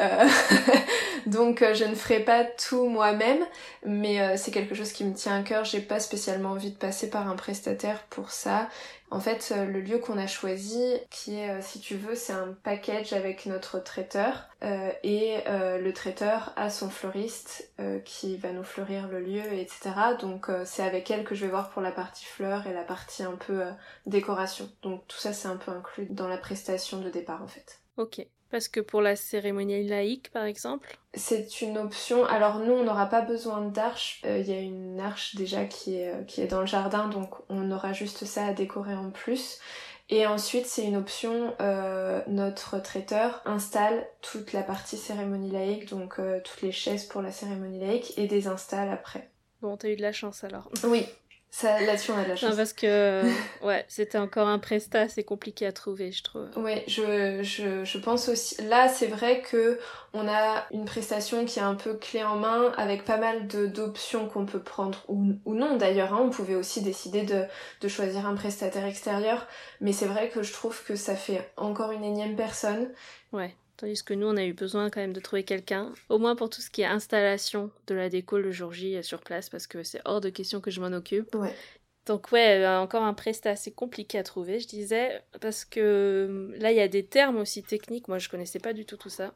Euh, *laughs* donc euh, je ne ferai pas tout moi-même, mais euh, c'est quelque chose qui me tient à cœur. J'ai pas spécialement envie de passer par un prestataire pour ça. En fait, euh, le lieu qu'on a choisi, qui est, euh, si tu veux, c'est un package avec notre traiteur euh, et le traiteur a son fleuriste qui va nous fleurir le lieu, etc. Donc c'est avec elle que je vais voir pour la partie fleurs et la partie un peu décoration. Donc tout ça c'est un peu inclus dans la prestation de départ en fait. Ok. Parce que pour la cérémonie laïque, par exemple C'est une option. Alors nous, on n'aura pas besoin d'arche. Euh, il y a une arche déjà qui est, euh, qui est dans le jardin, donc on aura juste ça à décorer en plus. Et ensuite, c'est une option, euh, notre traiteur installe toute la partie cérémonie laïque, donc toutes les chaises pour la cérémonie laïque, et des installs après. Bon, t'as eu de la chance alors. Oui, là-dessus, on a de la chance. Non, parce que *laughs* ouais, c'était encore un prestat, c'est compliqué à trouver, je trouve. Ouais, je, je, je pense aussi. Là, c'est vrai que on a une prestation qui est un peu clé en main, avec pas mal d'options qu'on peut prendre ou, ou non d'ailleurs. Hein. On pouvait aussi décider de, de choisir un prestataire extérieur, mais c'est vrai que je trouve que ça fait encore une énième personne. Ouais. Tandis que nous, on a eu besoin quand même de trouver quelqu'un, au moins pour tout ce qui est installation de la déco le jour J euh, sur place, parce que c'est hors de question que je m'en occupe. Ouais. Donc ouais, euh, encore un prestat assez compliqué à trouver, je disais, parce que euh, là, il y a des termes aussi techniques, moi je connaissais pas du tout tout ça.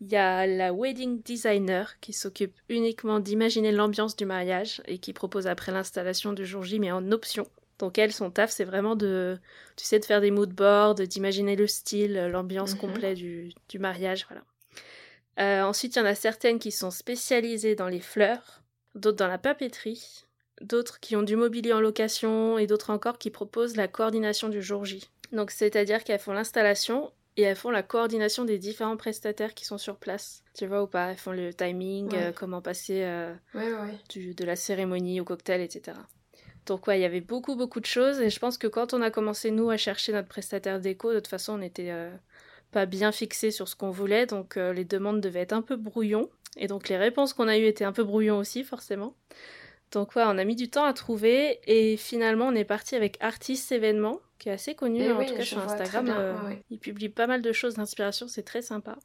Il y a la wedding designer qui s'occupe uniquement d'imaginer l'ambiance du mariage et qui propose après l'installation du jour J, mais en option. Donc elle, son taf, c'est vraiment de, tu sais, de faire des mood boards, d'imaginer le style, l'ambiance mhm. complète du, du, mariage, voilà. Euh, ensuite, il y en a certaines qui sont spécialisées dans les fleurs, d'autres dans la papeterie, d'autres qui ont du mobilier en location et d'autres encore qui proposent la coordination du jour J. Donc c'est-à-dire qu'elles font l'installation et elles font la coordination des différents prestataires qui sont sur place. Tu vois ou pas Elles font le timing, euh, comment passer euh, de la cérémonie au cocktail, etc. Donc ouais, il y avait beaucoup beaucoup de choses. Et je pense que quand on a commencé nous à chercher notre prestataire déco, de toute façon on n'était euh, pas bien fixé sur ce qu'on voulait, donc euh, les demandes devaient être un peu brouillons. Et donc les réponses qu'on a eues étaient un peu brouillons aussi forcément. Donc ouais, on a mis du temps à trouver. Et finalement on est parti avec Artist Événements qui est assez connu eh en tout cas sur Instagram. Euh, il publie pas mal de choses d'inspiration, c'est très sympa.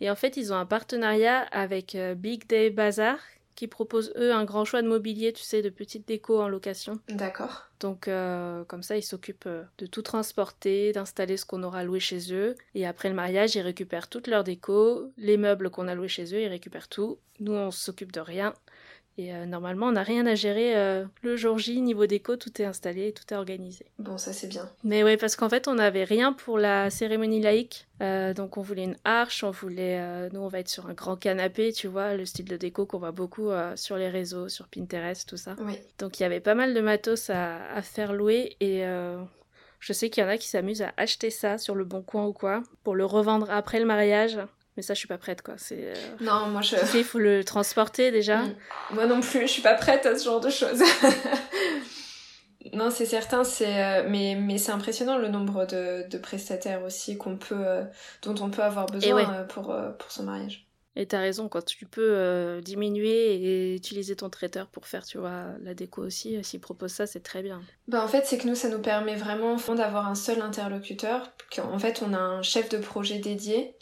Et en fait, ils ont un partenariat avec Big Day Bazaar qui proposent eux un grand choix de mobilier, tu sais, de petites décos en location. D'accord. Donc euh, comme ça, ils s'occupent euh, de tout transporter, d'installer ce qu'on aura loué chez eux. Et après le mariage, ils récupèrent toutes leurs décos, les meubles qu'on a loués chez eux, ils récupèrent tout. Nous, on s'occupe de rien. Et euh, normalement, on n'a rien à gérer euh, le jour J, niveau déco, tout est installé, tout est organisé. Bon, ça c'est bien. Mais oui, parce qu'en fait, on n'avait rien pour la cérémonie laïque. Euh, donc, on voulait une arche, on voulait. nous, on va être sur un grand canapé, tu vois, le style de déco qu'on voit beaucoup sur les réseaux, sur Pinterest, tout ça. Oui. Donc, il y avait pas mal de matos à, à faire louer et. je sais qu'il y en a qui s'amusent à acheter ça sur le bon coin ou quoi, pour le revendre après le mariage. Mais ça, je suis pas prête, quoi. C'est. euh, Non, moi je. Il faut le transporter déjà. Mm. Moi non plus, je suis pas prête à ce genre de choses. *laughs* non, c'est certain, c'est euh, mais mais c'est impressionnant le nombre de, de prestataires aussi qu'on peut euh, dont on peut avoir besoin ouais. pour pour son mariage. Et t'as raison, quand tu peux euh, diminuer et utiliser ton traiteur pour faire, tu vois, la déco aussi, s'il propose ça, c'est très bien. Bah en fait, c'est que nous ça nous permet vraiment d'avoir un seul interlocuteur. En fait, on a un chef de projet dédié.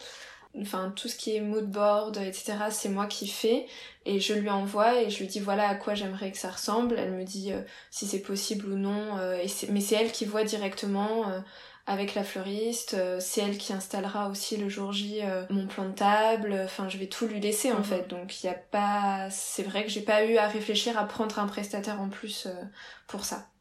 Enfin, tout ce qui est mood board, etc., c'est moi qui fais. Et je lui envoie et je lui dis voilà à quoi j'aimerais que ça ressemble. Elle me dit euh, si c'est possible ou non. euh, et mais c'est elle qui voit directement euh, avec la fleuriste. c'est elle qui installera aussi le jour J mon plan de table. Enfin, je vais tout lui laisser en Mhm. fait. Donc il y a pas. C'est vrai que j'ai pas eu à réfléchir à prendre un prestataire en plus pour ça.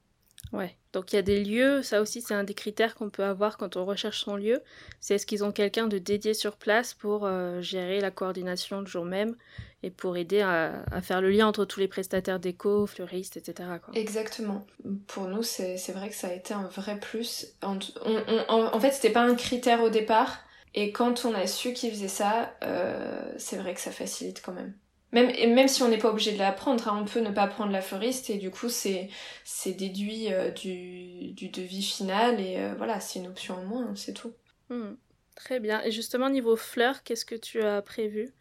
Ouais. Donc il y a des lieux, ça aussi c'est un des critères qu'on peut avoir quand on recherche son lieu. C'est est-ce qu'ils ont quelqu'un de dédié sur place pour euh, gérer la coordination le jour même et pour aider à, faire le lien entre tous les prestataires déco, fleuristes, etc. Exactement. Pour nous, c'est vrai que ça a été un vrai plus. En, on- on- en fait, c'était pas un critère au départ. Et quand on a su qu'ils faisaient ça, euh, c'est vrai que ça facilite quand même. Même, et même si on n'est pas obligé de la prendre, hein, on peut ne pas prendre la fleuriste et du coup c'est c'est déduit euh, du, du devis final et euh, voilà, c'est une option en moins, c'est tout. Hmm. Très bien. Et justement, niveau fleurs, qu'est-ce que tu as prévu?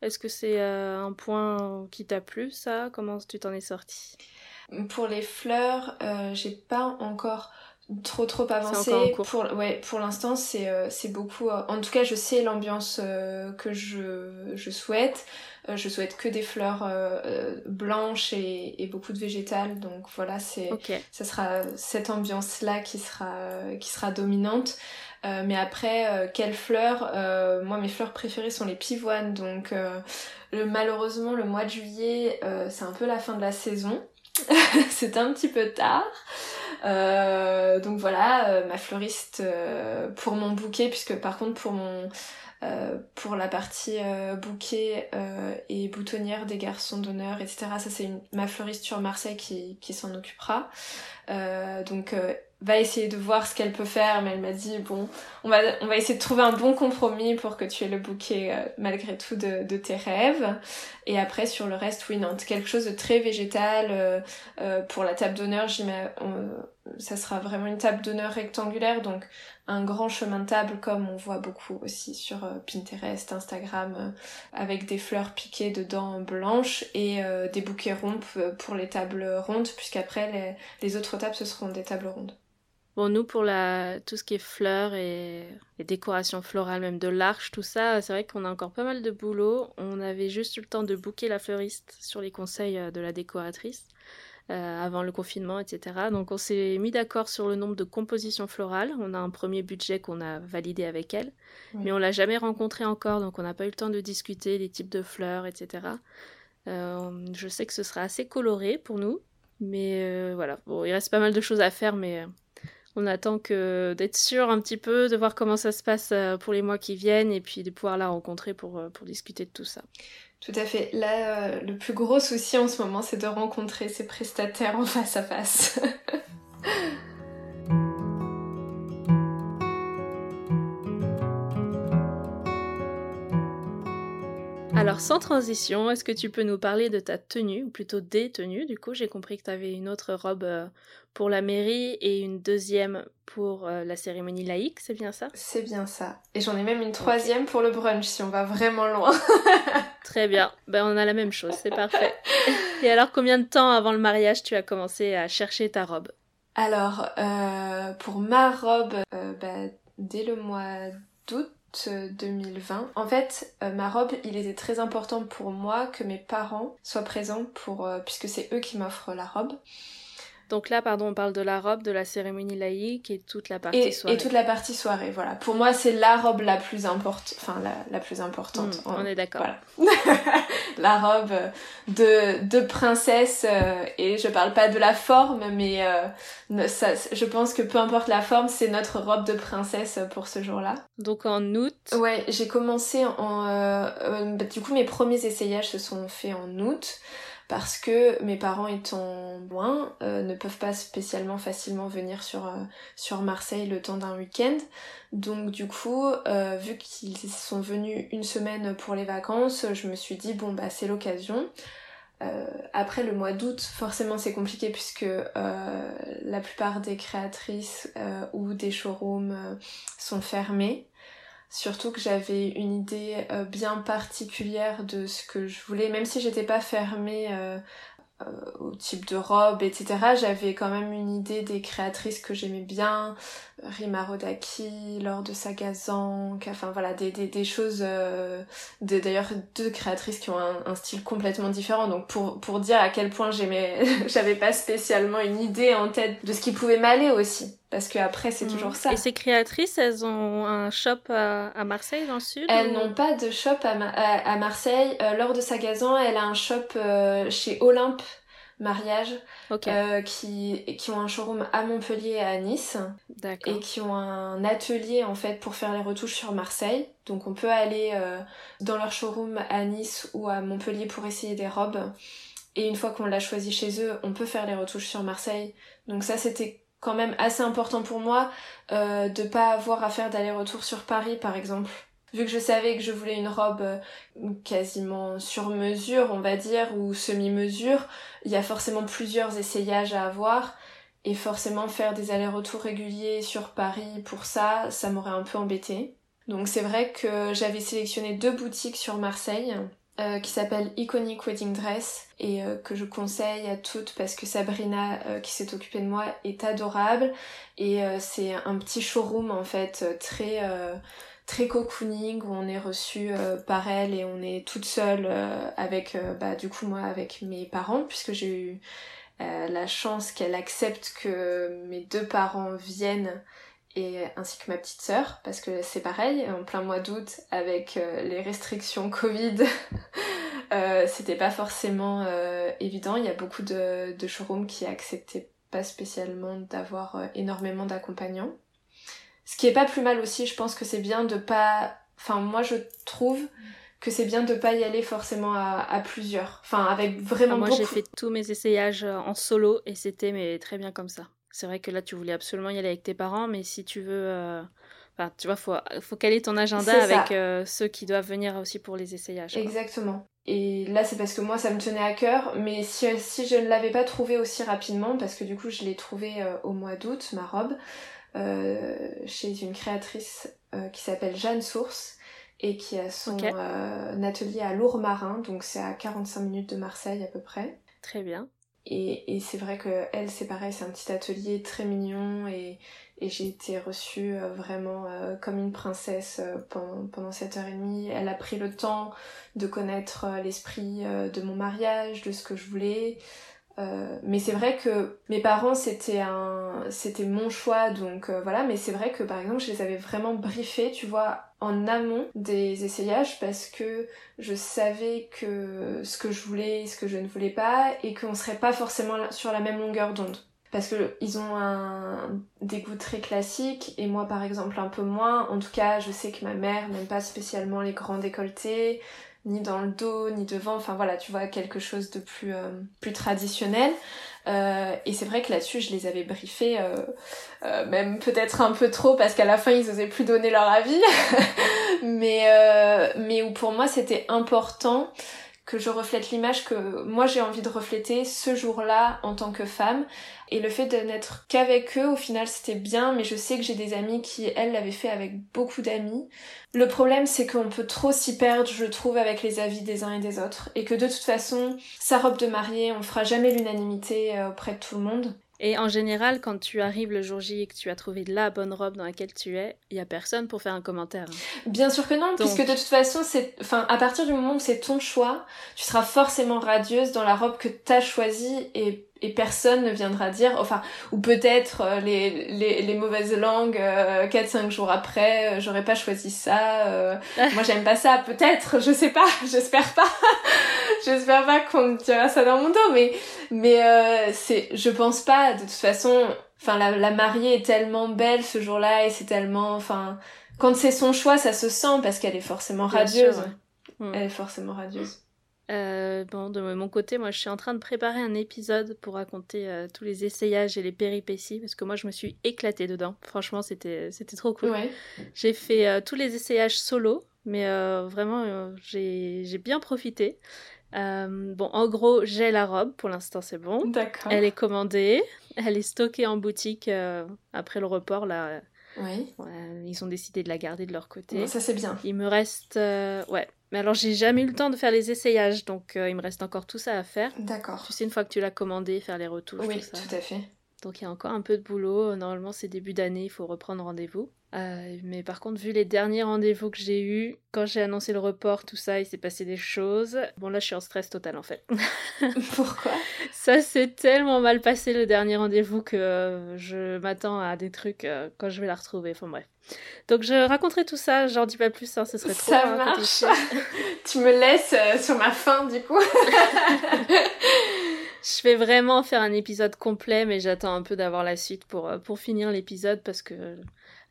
Est-ce que c'est euh, un point qui t'a plu, ça? Comment tu t'en es sorti Pour les fleurs, j'ai pas encore trop trop avancé. encore en cours. Pour ouais, pour l'instant c'est euh, c'est beaucoup. euh, en tout cas, je sais l'ambiance euh, que je je souhaite. Je souhaite que des fleurs blanches et, et beaucoup de végétales. Donc voilà, c'est ça sera cette ambiance là qui sera qui sera dominante. Mais après, quelles fleurs Moi, mes fleurs préférées sont les pivoines. Donc le- malheureusement, le mois de juillet, c'est un peu la fin de la saison. *laughs* c'est un petit peu tard. Euh, donc voilà, euh, ma fleuriste euh, pour mon bouquet, puisque par contre pour mon euh, pour la partie euh, bouquet euh, et boutonnière des garçons d'honneur, etc. Ça c'est ma fleuriste sur Marseille qui, qui s'en occupera. Euh, donc euh, va essayer de voir ce qu'elle peut faire, mais elle m'a dit bon, on va on va essayer de trouver un bon compromis pour que tu aies le bouquet malgré tout de, de tes rêves. Et après sur le reste, oui non, quelque chose de très végétal. pour la table d'honneur, j'y mets, ça sera vraiment une table d'honneur rectangulaire, donc un grand chemin de table comme on voit beaucoup aussi sur euh, Pinterest, Instagram, euh, avec des fleurs piquées dedans blanches et euh, des bouquets ronds pour les tables rondes, puisqu'après les, autres tables ce seront des tables rondes. Bon, nous, pour la... tout ce qui est fleurs et décorations florales, même de l'arche, tout ça, c'est vrai qu'on a encore pas mal de boulot. On avait juste eu le temps de booker la fleuriste sur les conseils de la décoratrice euh, avant le confinement, etc. Donc, on s'est mis d'accord sur le nombre de compositions florales. On a un premier budget qu'on a validé avec elle, Oui. mais on l'a jamais rencontré encore, donc on n'a pas eu le temps de discuter des types de fleurs, etc. Euh, je sais que ce sera assez coloré pour nous, mais euh, voilà. Bon, il reste pas mal de choses à faire, mais on attend que d'être sûr un petit peu, de voir comment ça se passe pour les mois qui viennent et puis de pouvoir la rencontrer pour, pour discuter de tout ça. Tout à fait. Là, euh, le plus gros souci en ce moment, c'est de rencontrer ses prestataires en face à face. *laughs* Alors sans transition, est-ce que tu peux nous parler de ta tenue, ou plutôt des tenues Du coup, j'ai compris que tu avais une autre robe euh, pour la mairie et une deuxième pour euh, la cérémonie laïque, c'est bien ça? C'est bien ça. Et j'en ai même une troisième pour le brunch si on va vraiment loin. *laughs* Très bien, ben, on a la même chose, c'est parfait. Et alors combien de temps avant le mariage tu as commencé à chercher ta robe? Alors, euh, pour ma robe, euh, bah, dès le mois d'août, 2020. En fait, ma robe, il était très important pour moi que mes parents soient présents pour, puisque c'est eux qui m'offrent la robe. Donc là, pardon, on parle de la robe, de la cérémonie laïque et toute la partie soirée. Et toute la partie soirée, voilà. Pour moi, c'est la robe la plus importante, enfin la, plus importante. Hmm, on est d'accord. Voilà. *laughs* la robe de, de princesse, euh, et je parle pas de la forme, mais euh, ça, je pense que peu importe la forme, c'est notre robe de princesse pour ce jour-là. Donc en août Ouais, j'ai commencé en... Euh, du coup, mes premiers essayages se sont faits en août parce que mes parents étant loin euh, ne peuvent pas spécialement facilement venir sur, euh, sur Marseille le temps d'un week-end. Donc du coup, euh, vu qu'ils sont venus une semaine pour les vacances, je me suis dit bon bah c'est l'occasion. après le mois d'août, forcément c'est compliqué puisque la plupart des créatrices ou des showrooms sont fermés. Surtout que j'avais une idée euh, bien particulière de ce que je voulais, même si j'étais pas fermée euh, euh, au type de robe, etc. J'avais quand même une idée des créatrices que j'aimais bien, Rima Rodaki, Laure de Sagazan, enfin voilà, des, des, des choses, euh, d'ailleurs deux créatrices qui ont un, un, style complètement différent, donc pour, pour dire à quel point j'aimais, *laughs* j'avais pas spécialement une idée en tête de ce qui pouvait m'aller aussi. Parce que après c'est mhm. toujours ça. Et ces créatrices, elles ont un shop à, à Marseille dans le sud Elles n'ont pas de shop à, à, Marseille. Euh, Laure de Sagazan, elle a un shop euh, chez Olympe mariage euh, qui, qui ont un showroom à Montpellier et à Nice et qui ont un atelier en fait pour faire les retouches sur Marseille. Donc on peut aller euh, dans leur showroom à Nice ou à Montpellier pour essayer des robes. Et une fois qu'on l'a choisi chez eux, on peut faire les retouches sur Marseille. Donc ça c'était quand même assez important pour moi euh, de pas avoir à faire d'aller-retour sur Paris par exemple vu que je savais que je voulais une robe euh, quasiment sur mesure, on va dire, ou semi-mesure, il y a forcément plusieurs essayages à avoir. Et forcément faire des allers-retours réguliers sur Paris pour ça, ça m'aurait un peu embêté. Donc c'est vrai que j'avais sélectionné deux boutiques sur Marseille euh, qui s'appellent Iconic Wedding Dress et euh, que je conseille à toutes parce que Sabrina qui s'est occupée de moi est adorable. Et c'est un petit showroom en fait très très cocooning où on est reçu euh, par elle et on est toute seule euh, avec euh, bah du coup moi avec mes parents puisque j'ai eu la chance qu'elle accepte que mes deux parents viennent et ainsi que ma petite sœur parce que c'est pareil en plein mois d'août avec les restrictions *laughs* Covid c'était pas forcément évident il y a beaucoup de, de showrooms qui acceptaient pas spécialement d'avoir énormément d'accompagnants ce qui est pas plus mal aussi, je pense que c'est bien de pas. Enfin, moi je trouve que c'est bien de pas y aller forcément à, plusieurs. Enfin, avec vraiment. moi j'ai fait tous mes essayages euh, en solo et c'était mais très bien comme ça. C'est vrai que là tu voulais absolument y aller avec tes parents, mais si tu veux. Euh, enfin, tu vois, faut, faut caler ton agenda avec euh, ceux qui doivent venir aussi pour les essayages. Exactement. Et là, c'est parce que moi, ça me tenait à cœur. Mais si, si je ne l'avais pas trouvé aussi rapidement, parce que du coup, je l'ai trouvé au mois d'août, ma robe, euh, chez une créatrice euh, qui s'appelle Jeanne Source et qui a son euh, atelier à Lourmarin, donc c'est à 45 minutes de Marseille à peu près. Très bien. Et, et c'est vrai que elle, c'est pareil, c'est un petit atelier très mignon et, et j'ai été reçue vraiment comme une princesse pendant, pendant cette heure et demie. Elle a pris le temps de connaître l'esprit de mon mariage, de ce que je voulais. Euh, mais c'est vrai que mes parents c'était un c'était mon choix donc euh, voilà. Mais c'est vrai que par exemple je les avais vraiment briefés tu vois en amont des essayages parce que je savais que ce que je voulais ce que je ne voulais pas et qu'on serait pas forcément sur la même longueur d'onde. Parce que ils ont un des goûts très classiques et moi par exemple un peu moins. En tout cas je sais que ma mère n'aime pas spécialement les grands décolletés ni dans le dos, ni devant, enfin voilà, tu vois, quelque chose de plus, euh, plus traditionnel. Euh, et c'est vrai que là-dessus, je les avais briefés, euh, même peut-être un peu trop, parce qu'à la fin, ils osaient plus donner leur avis. *laughs* mais, mais où pour moi, c'était important que je reflète l'image que moi j'ai envie de refléter ce jour-là en tant que femme. Et le fait de n'être qu'avec eux, au final, c'était bien, mais je sais que j'ai des amis qui, elles, l'avaient fait avec beaucoup d'amis. Le problème, c'est qu'on peut trop s'y perdre, je trouve, avec les avis des uns et des autres. Et que de toute façon, sa robe de mariée, on fera jamais l'unanimité euh, auprès de tout le monde. Et en général, quand tu arrives le jour J et que tu as trouvé la bonne robe dans laquelle tu es, il y a personne pour faire un commentaire. Bien sûr que non, puisque de toute façon, c'est, enfin, à partir du moment où c'est ton choix, tu seras forcément radieuse dans la robe que tu as choisie et et personne ne viendra dire, enfin, ou peut-être euh, les, les, les, mauvaises langues, euh, 4-5 jours après, euh, j'aurais pas choisi ça, euh, *laughs* moi j'aime pas ça, peut-être, je sais pas, *laughs* j'espère pas, *laughs* j'espère pas qu'on me dira ça dans mon dos, mais, mais c'est, je pense pas, de toute façon, enfin, la, la mariée est tellement belle ce jour-là, et c'est tellement, enfin, quand c'est son choix, ça se sent, parce qu'elle est forcément radieuse. Elle est forcément radieuse. Euh, bon, de mon côté, moi, je suis en train de préparer un épisode pour raconter euh, tous les essayages et les péripéties, parce que moi, je me suis éclatée dedans. Franchement, c'était c'était trop cool. J'ai fait euh, tous les essayages solo, mais vraiment, j'ai bien profité. bon, en gros, j'ai la robe, pour l'instant, c'est bon. D'accord. Elle est commandée, elle est stockée en boutique après le report, là. Oui. ils ont décidé de la garder de leur côté. ça, c'est bien. Il me reste... ouais, mais alors, j'ai jamais eu le temps de faire les essayages, donc euh, il me reste encore tout ça à faire. D'accord. Tu sais, une fois que tu l'as commandé, faire les retouches. Oui, tout, tout à fait. Donc il y a encore un peu de boulot. Normalement, c'est début d'année, il faut reprendre rendez-vous. Euh, mais par contre, vu les derniers rendez-vous que j'ai eus, quand j'ai annoncé le report, tout ça, il s'est passé des choses. Bon, là, je suis en stress total en fait. *laughs* Pourquoi? Ça s'est tellement mal passé le dernier rendez-vous que euh, je m'attends à des trucs euh, quand je vais la retrouver. Enfin bref. Donc je raconterai tout ça, j'en dis pas plus, hein, ce serait trop. Ça marche. *laughs* tu me laisses sur ma fin du coup. *laughs* je vais vraiment faire un épisode complet, mais j'attends un peu d'avoir la suite pour, pour finir l'épisode parce que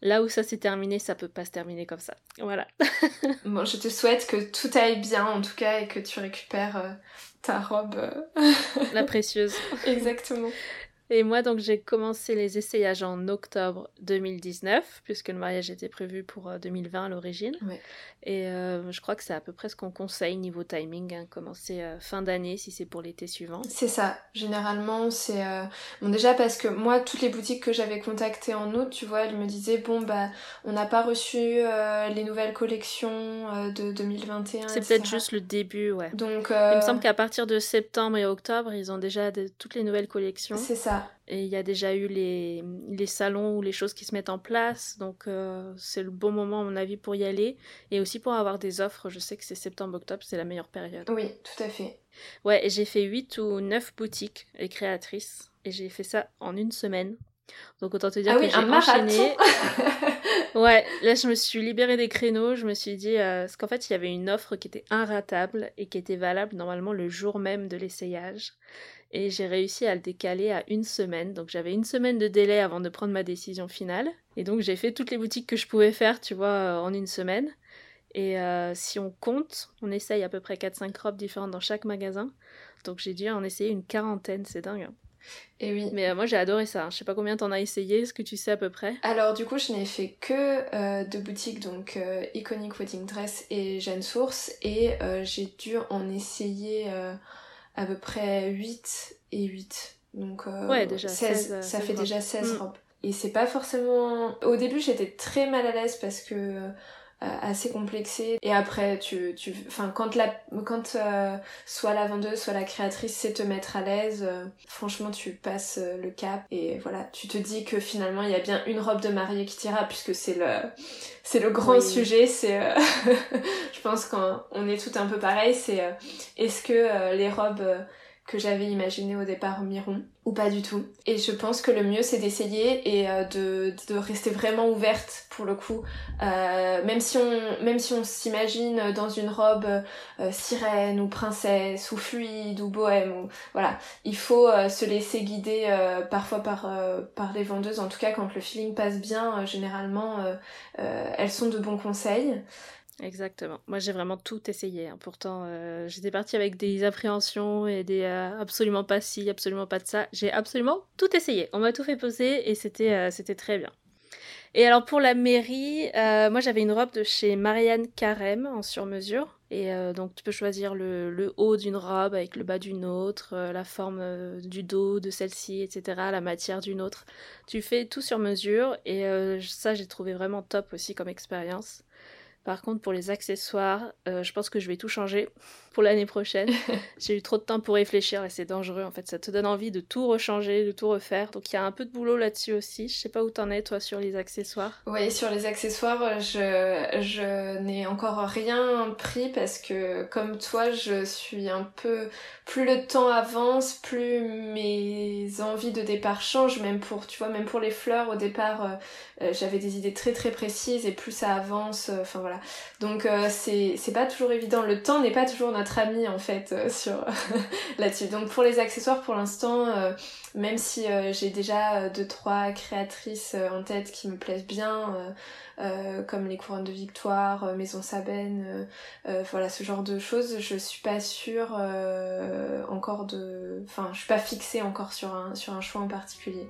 Là où ça s'est terminé, ça peut pas se terminer comme ça. Voilà. *laughs* bon, je te souhaite que tout aille bien en tout cas et que tu récupères euh, ta robe. Euh. La précieuse. *laughs* Exactement. Et moi, donc, j'ai commencé les essayages en octobre 2019, puisque le mariage était prévu pour 2020 euh, à l'origine. Et euh, je crois que c'est à peu près ce qu'on conseille niveau timing, hein, commencer euh, fin d'année si c'est pour l'été suivant. C'est ça. Généralement, c'est. Bon, déjà parce que moi, toutes les boutiques que j'avais contactées en août, tu vois, elles me disaient bon, bah, on n'a pas reçu les nouvelles collections de 2021. C'est peut-être juste le début, ouais. Donc. Il me semble qu'à partir de septembre et octobre, ils ont déjà toutes les nouvelles collections. C'est ça. Et il y a déjà eu les, les salons ou les choses qui se mettent en place. Donc euh, c'est le bon moment à mon avis pour y aller. Et aussi pour avoir des offres. Je sais que c'est septembre-octobre, c'est la meilleure période. Oui, tout à fait. Ouais, j'ai fait 8 ou 9 boutiques et créatrices. Et j'ai fait ça en une semaine. Donc autant te dire ah que oui, j'ai enchaîné. *laughs* ouais, là je me suis libérée des créneaux, je me suis dit euh, parce qu'en fait il y avait une offre qui était inratable et qui était valable normalement le jour même de l'essayage et j'ai réussi à le décaler à une semaine. Donc j'avais une semaine de délai avant de prendre ma décision finale. Et donc j'ai fait toutes les boutiques que je pouvais faire, tu vois, euh, en une semaine. Et euh, si on compte, on essaye à peu près 4-5 robes différentes dans chaque magasin. Donc j'ai dû en essayer une quarantaine, c'est dingue. Hein. Et oui. Mais euh, moi j'ai adoré ça. Je sais pas combien t'en as essayé, est-ce que tu sais à peu près Alors du coup je n'ai fait que deux boutiques, donc Iconic Wedding Dress et Jeanne Source. Et j'ai dû en essayer à peu près 8 et 8. Donc euh, ouais, déjà 16, ça fait déjà 16 mm. robes. Et c'est pas forcément... Au début j'étais très mal à l'aise parce que euh, assez complexé. Et après tu tu enfin quand la quand euh, soit la vendeuse soit la créatrice sait te mettre à l'aise franchement tu passes le cap. Et voilà tu te dis que finalement il y a bien une robe de mariée qui t'ira puisque c'est le c'est le grand sujet. C'est *laughs* je pense qu'on est tout un peu pareil. C'est est-ce que les robes que j'avais imaginé au départ Miron ou pas du tout. Et je pense que le mieux c'est d'essayer et euh, de, de, rester vraiment ouverte pour le coup. Euh, même si on même si on s'imagine dans une robe euh, sirène ou princesse ou fluide ou bohème ou voilà, il faut se laisser guider parfois par par les vendeuses. En tout cas quand le feeling passe bien, généralement elles sont de bons conseils. Exactement. Moi, j'ai vraiment tout essayé. Hein. Pourtant, euh, j'étais partie avec des appréhensions et des euh, absolument pas ci, absolument pas de ça. J'ai absolument tout essayé. On m'a tout fait poser et c'était euh, c'était très bien. Et alors pour la mairie, moi j'avais une robe de chez Marianne Carême en sur-mesure. Et donc tu peux choisir le, le haut d'une robe avec le bas d'une autre, la forme du dos de celle-ci, etc., la matière d'une autre. Tu fais tout sur mesure et ça j'ai trouvé vraiment top aussi comme expérience. Par contre, pour les accessoires, euh, je pense que je vais tout changer *laughs* pour l'année prochaine. *laughs* J'ai eu trop de temps pour réfléchir et c'est dangereux. En fait, ça te donne envie de tout rechanger, de tout refaire. Donc il y a un peu de boulot là-dessus aussi. Je sais pas où t'en es toi sur les accessoires. Oui, sur les accessoires, je, je n'ai encore rien pris parce que comme toi, je suis un peu plus le temps avance, plus mes envies de départ changent. Même pour, tu vois, même pour les fleurs au départ, euh, euh, j'avais des idées très très précises et plus ça avance. Enfin voilà donc euh, c'est pas toujours évident. Le temps n'est pas toujours notre ami en fait euh, *laughs* sur *laughs* là-dessus. Donc pour les accessoires pour l'instant, euh, même si j'ai déjà deux trois créatrices en tête qui me plaisent bien, comme les couronnes de Victoire, Maison Sabène, voilà ce genre de choses, je suis pas sûre encore de, enfin je suis pas fixée encore sur un sur un choix en particulier.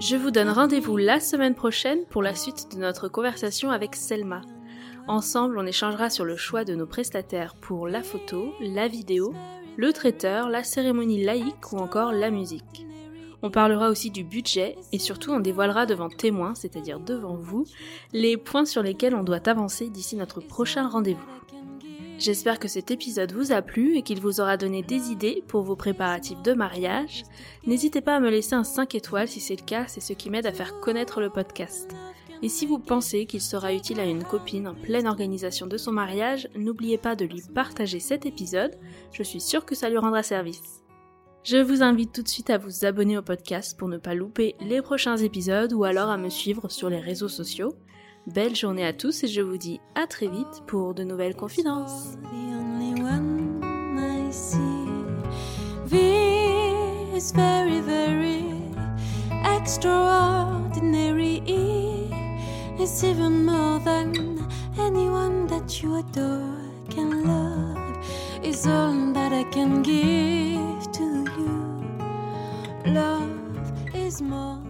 Je vous donne rendez-vous la semaine prochaine pour la suite de notre conversation avec Selma. Ensemble, on échangera sur le choix de nos prestataires pour la photo, la vidéo, le traiteur, la cérémonie laïque ou encore la musique. On parlera aussi du budget et surtout on dévoilera devant témoins, c'est-à-dire devant vous, les points sur lesquels on doit avancer d'ici notre prochain rendez-vous. J'espère que cet épisode vous a plu et qu'il vous aura donné des idées pour vos préparatifs de mariage. N'hésitez pas à me laisser un 5 étoiles si c'est le cas, c'est ce qui m'aide à faire connaître le podcast. Et si vous pensez qu'il sera utile à une copine en pleine organisation de son mariage, n'oubliez pas de lui partager cet épisode, je suis sûre que ça lui rendra service. Je vous invite tout de suite à vous abonner au podcast pour ne pas louper les prochains épisodes ou alors à me suivre sur les réseaux sociaux. Belle journée à tous et je vous dis à très vite pour de nouvelles confidences. extraordinary. It's even more than anyone that you adore can love. Is all that I can give to you. Love is more.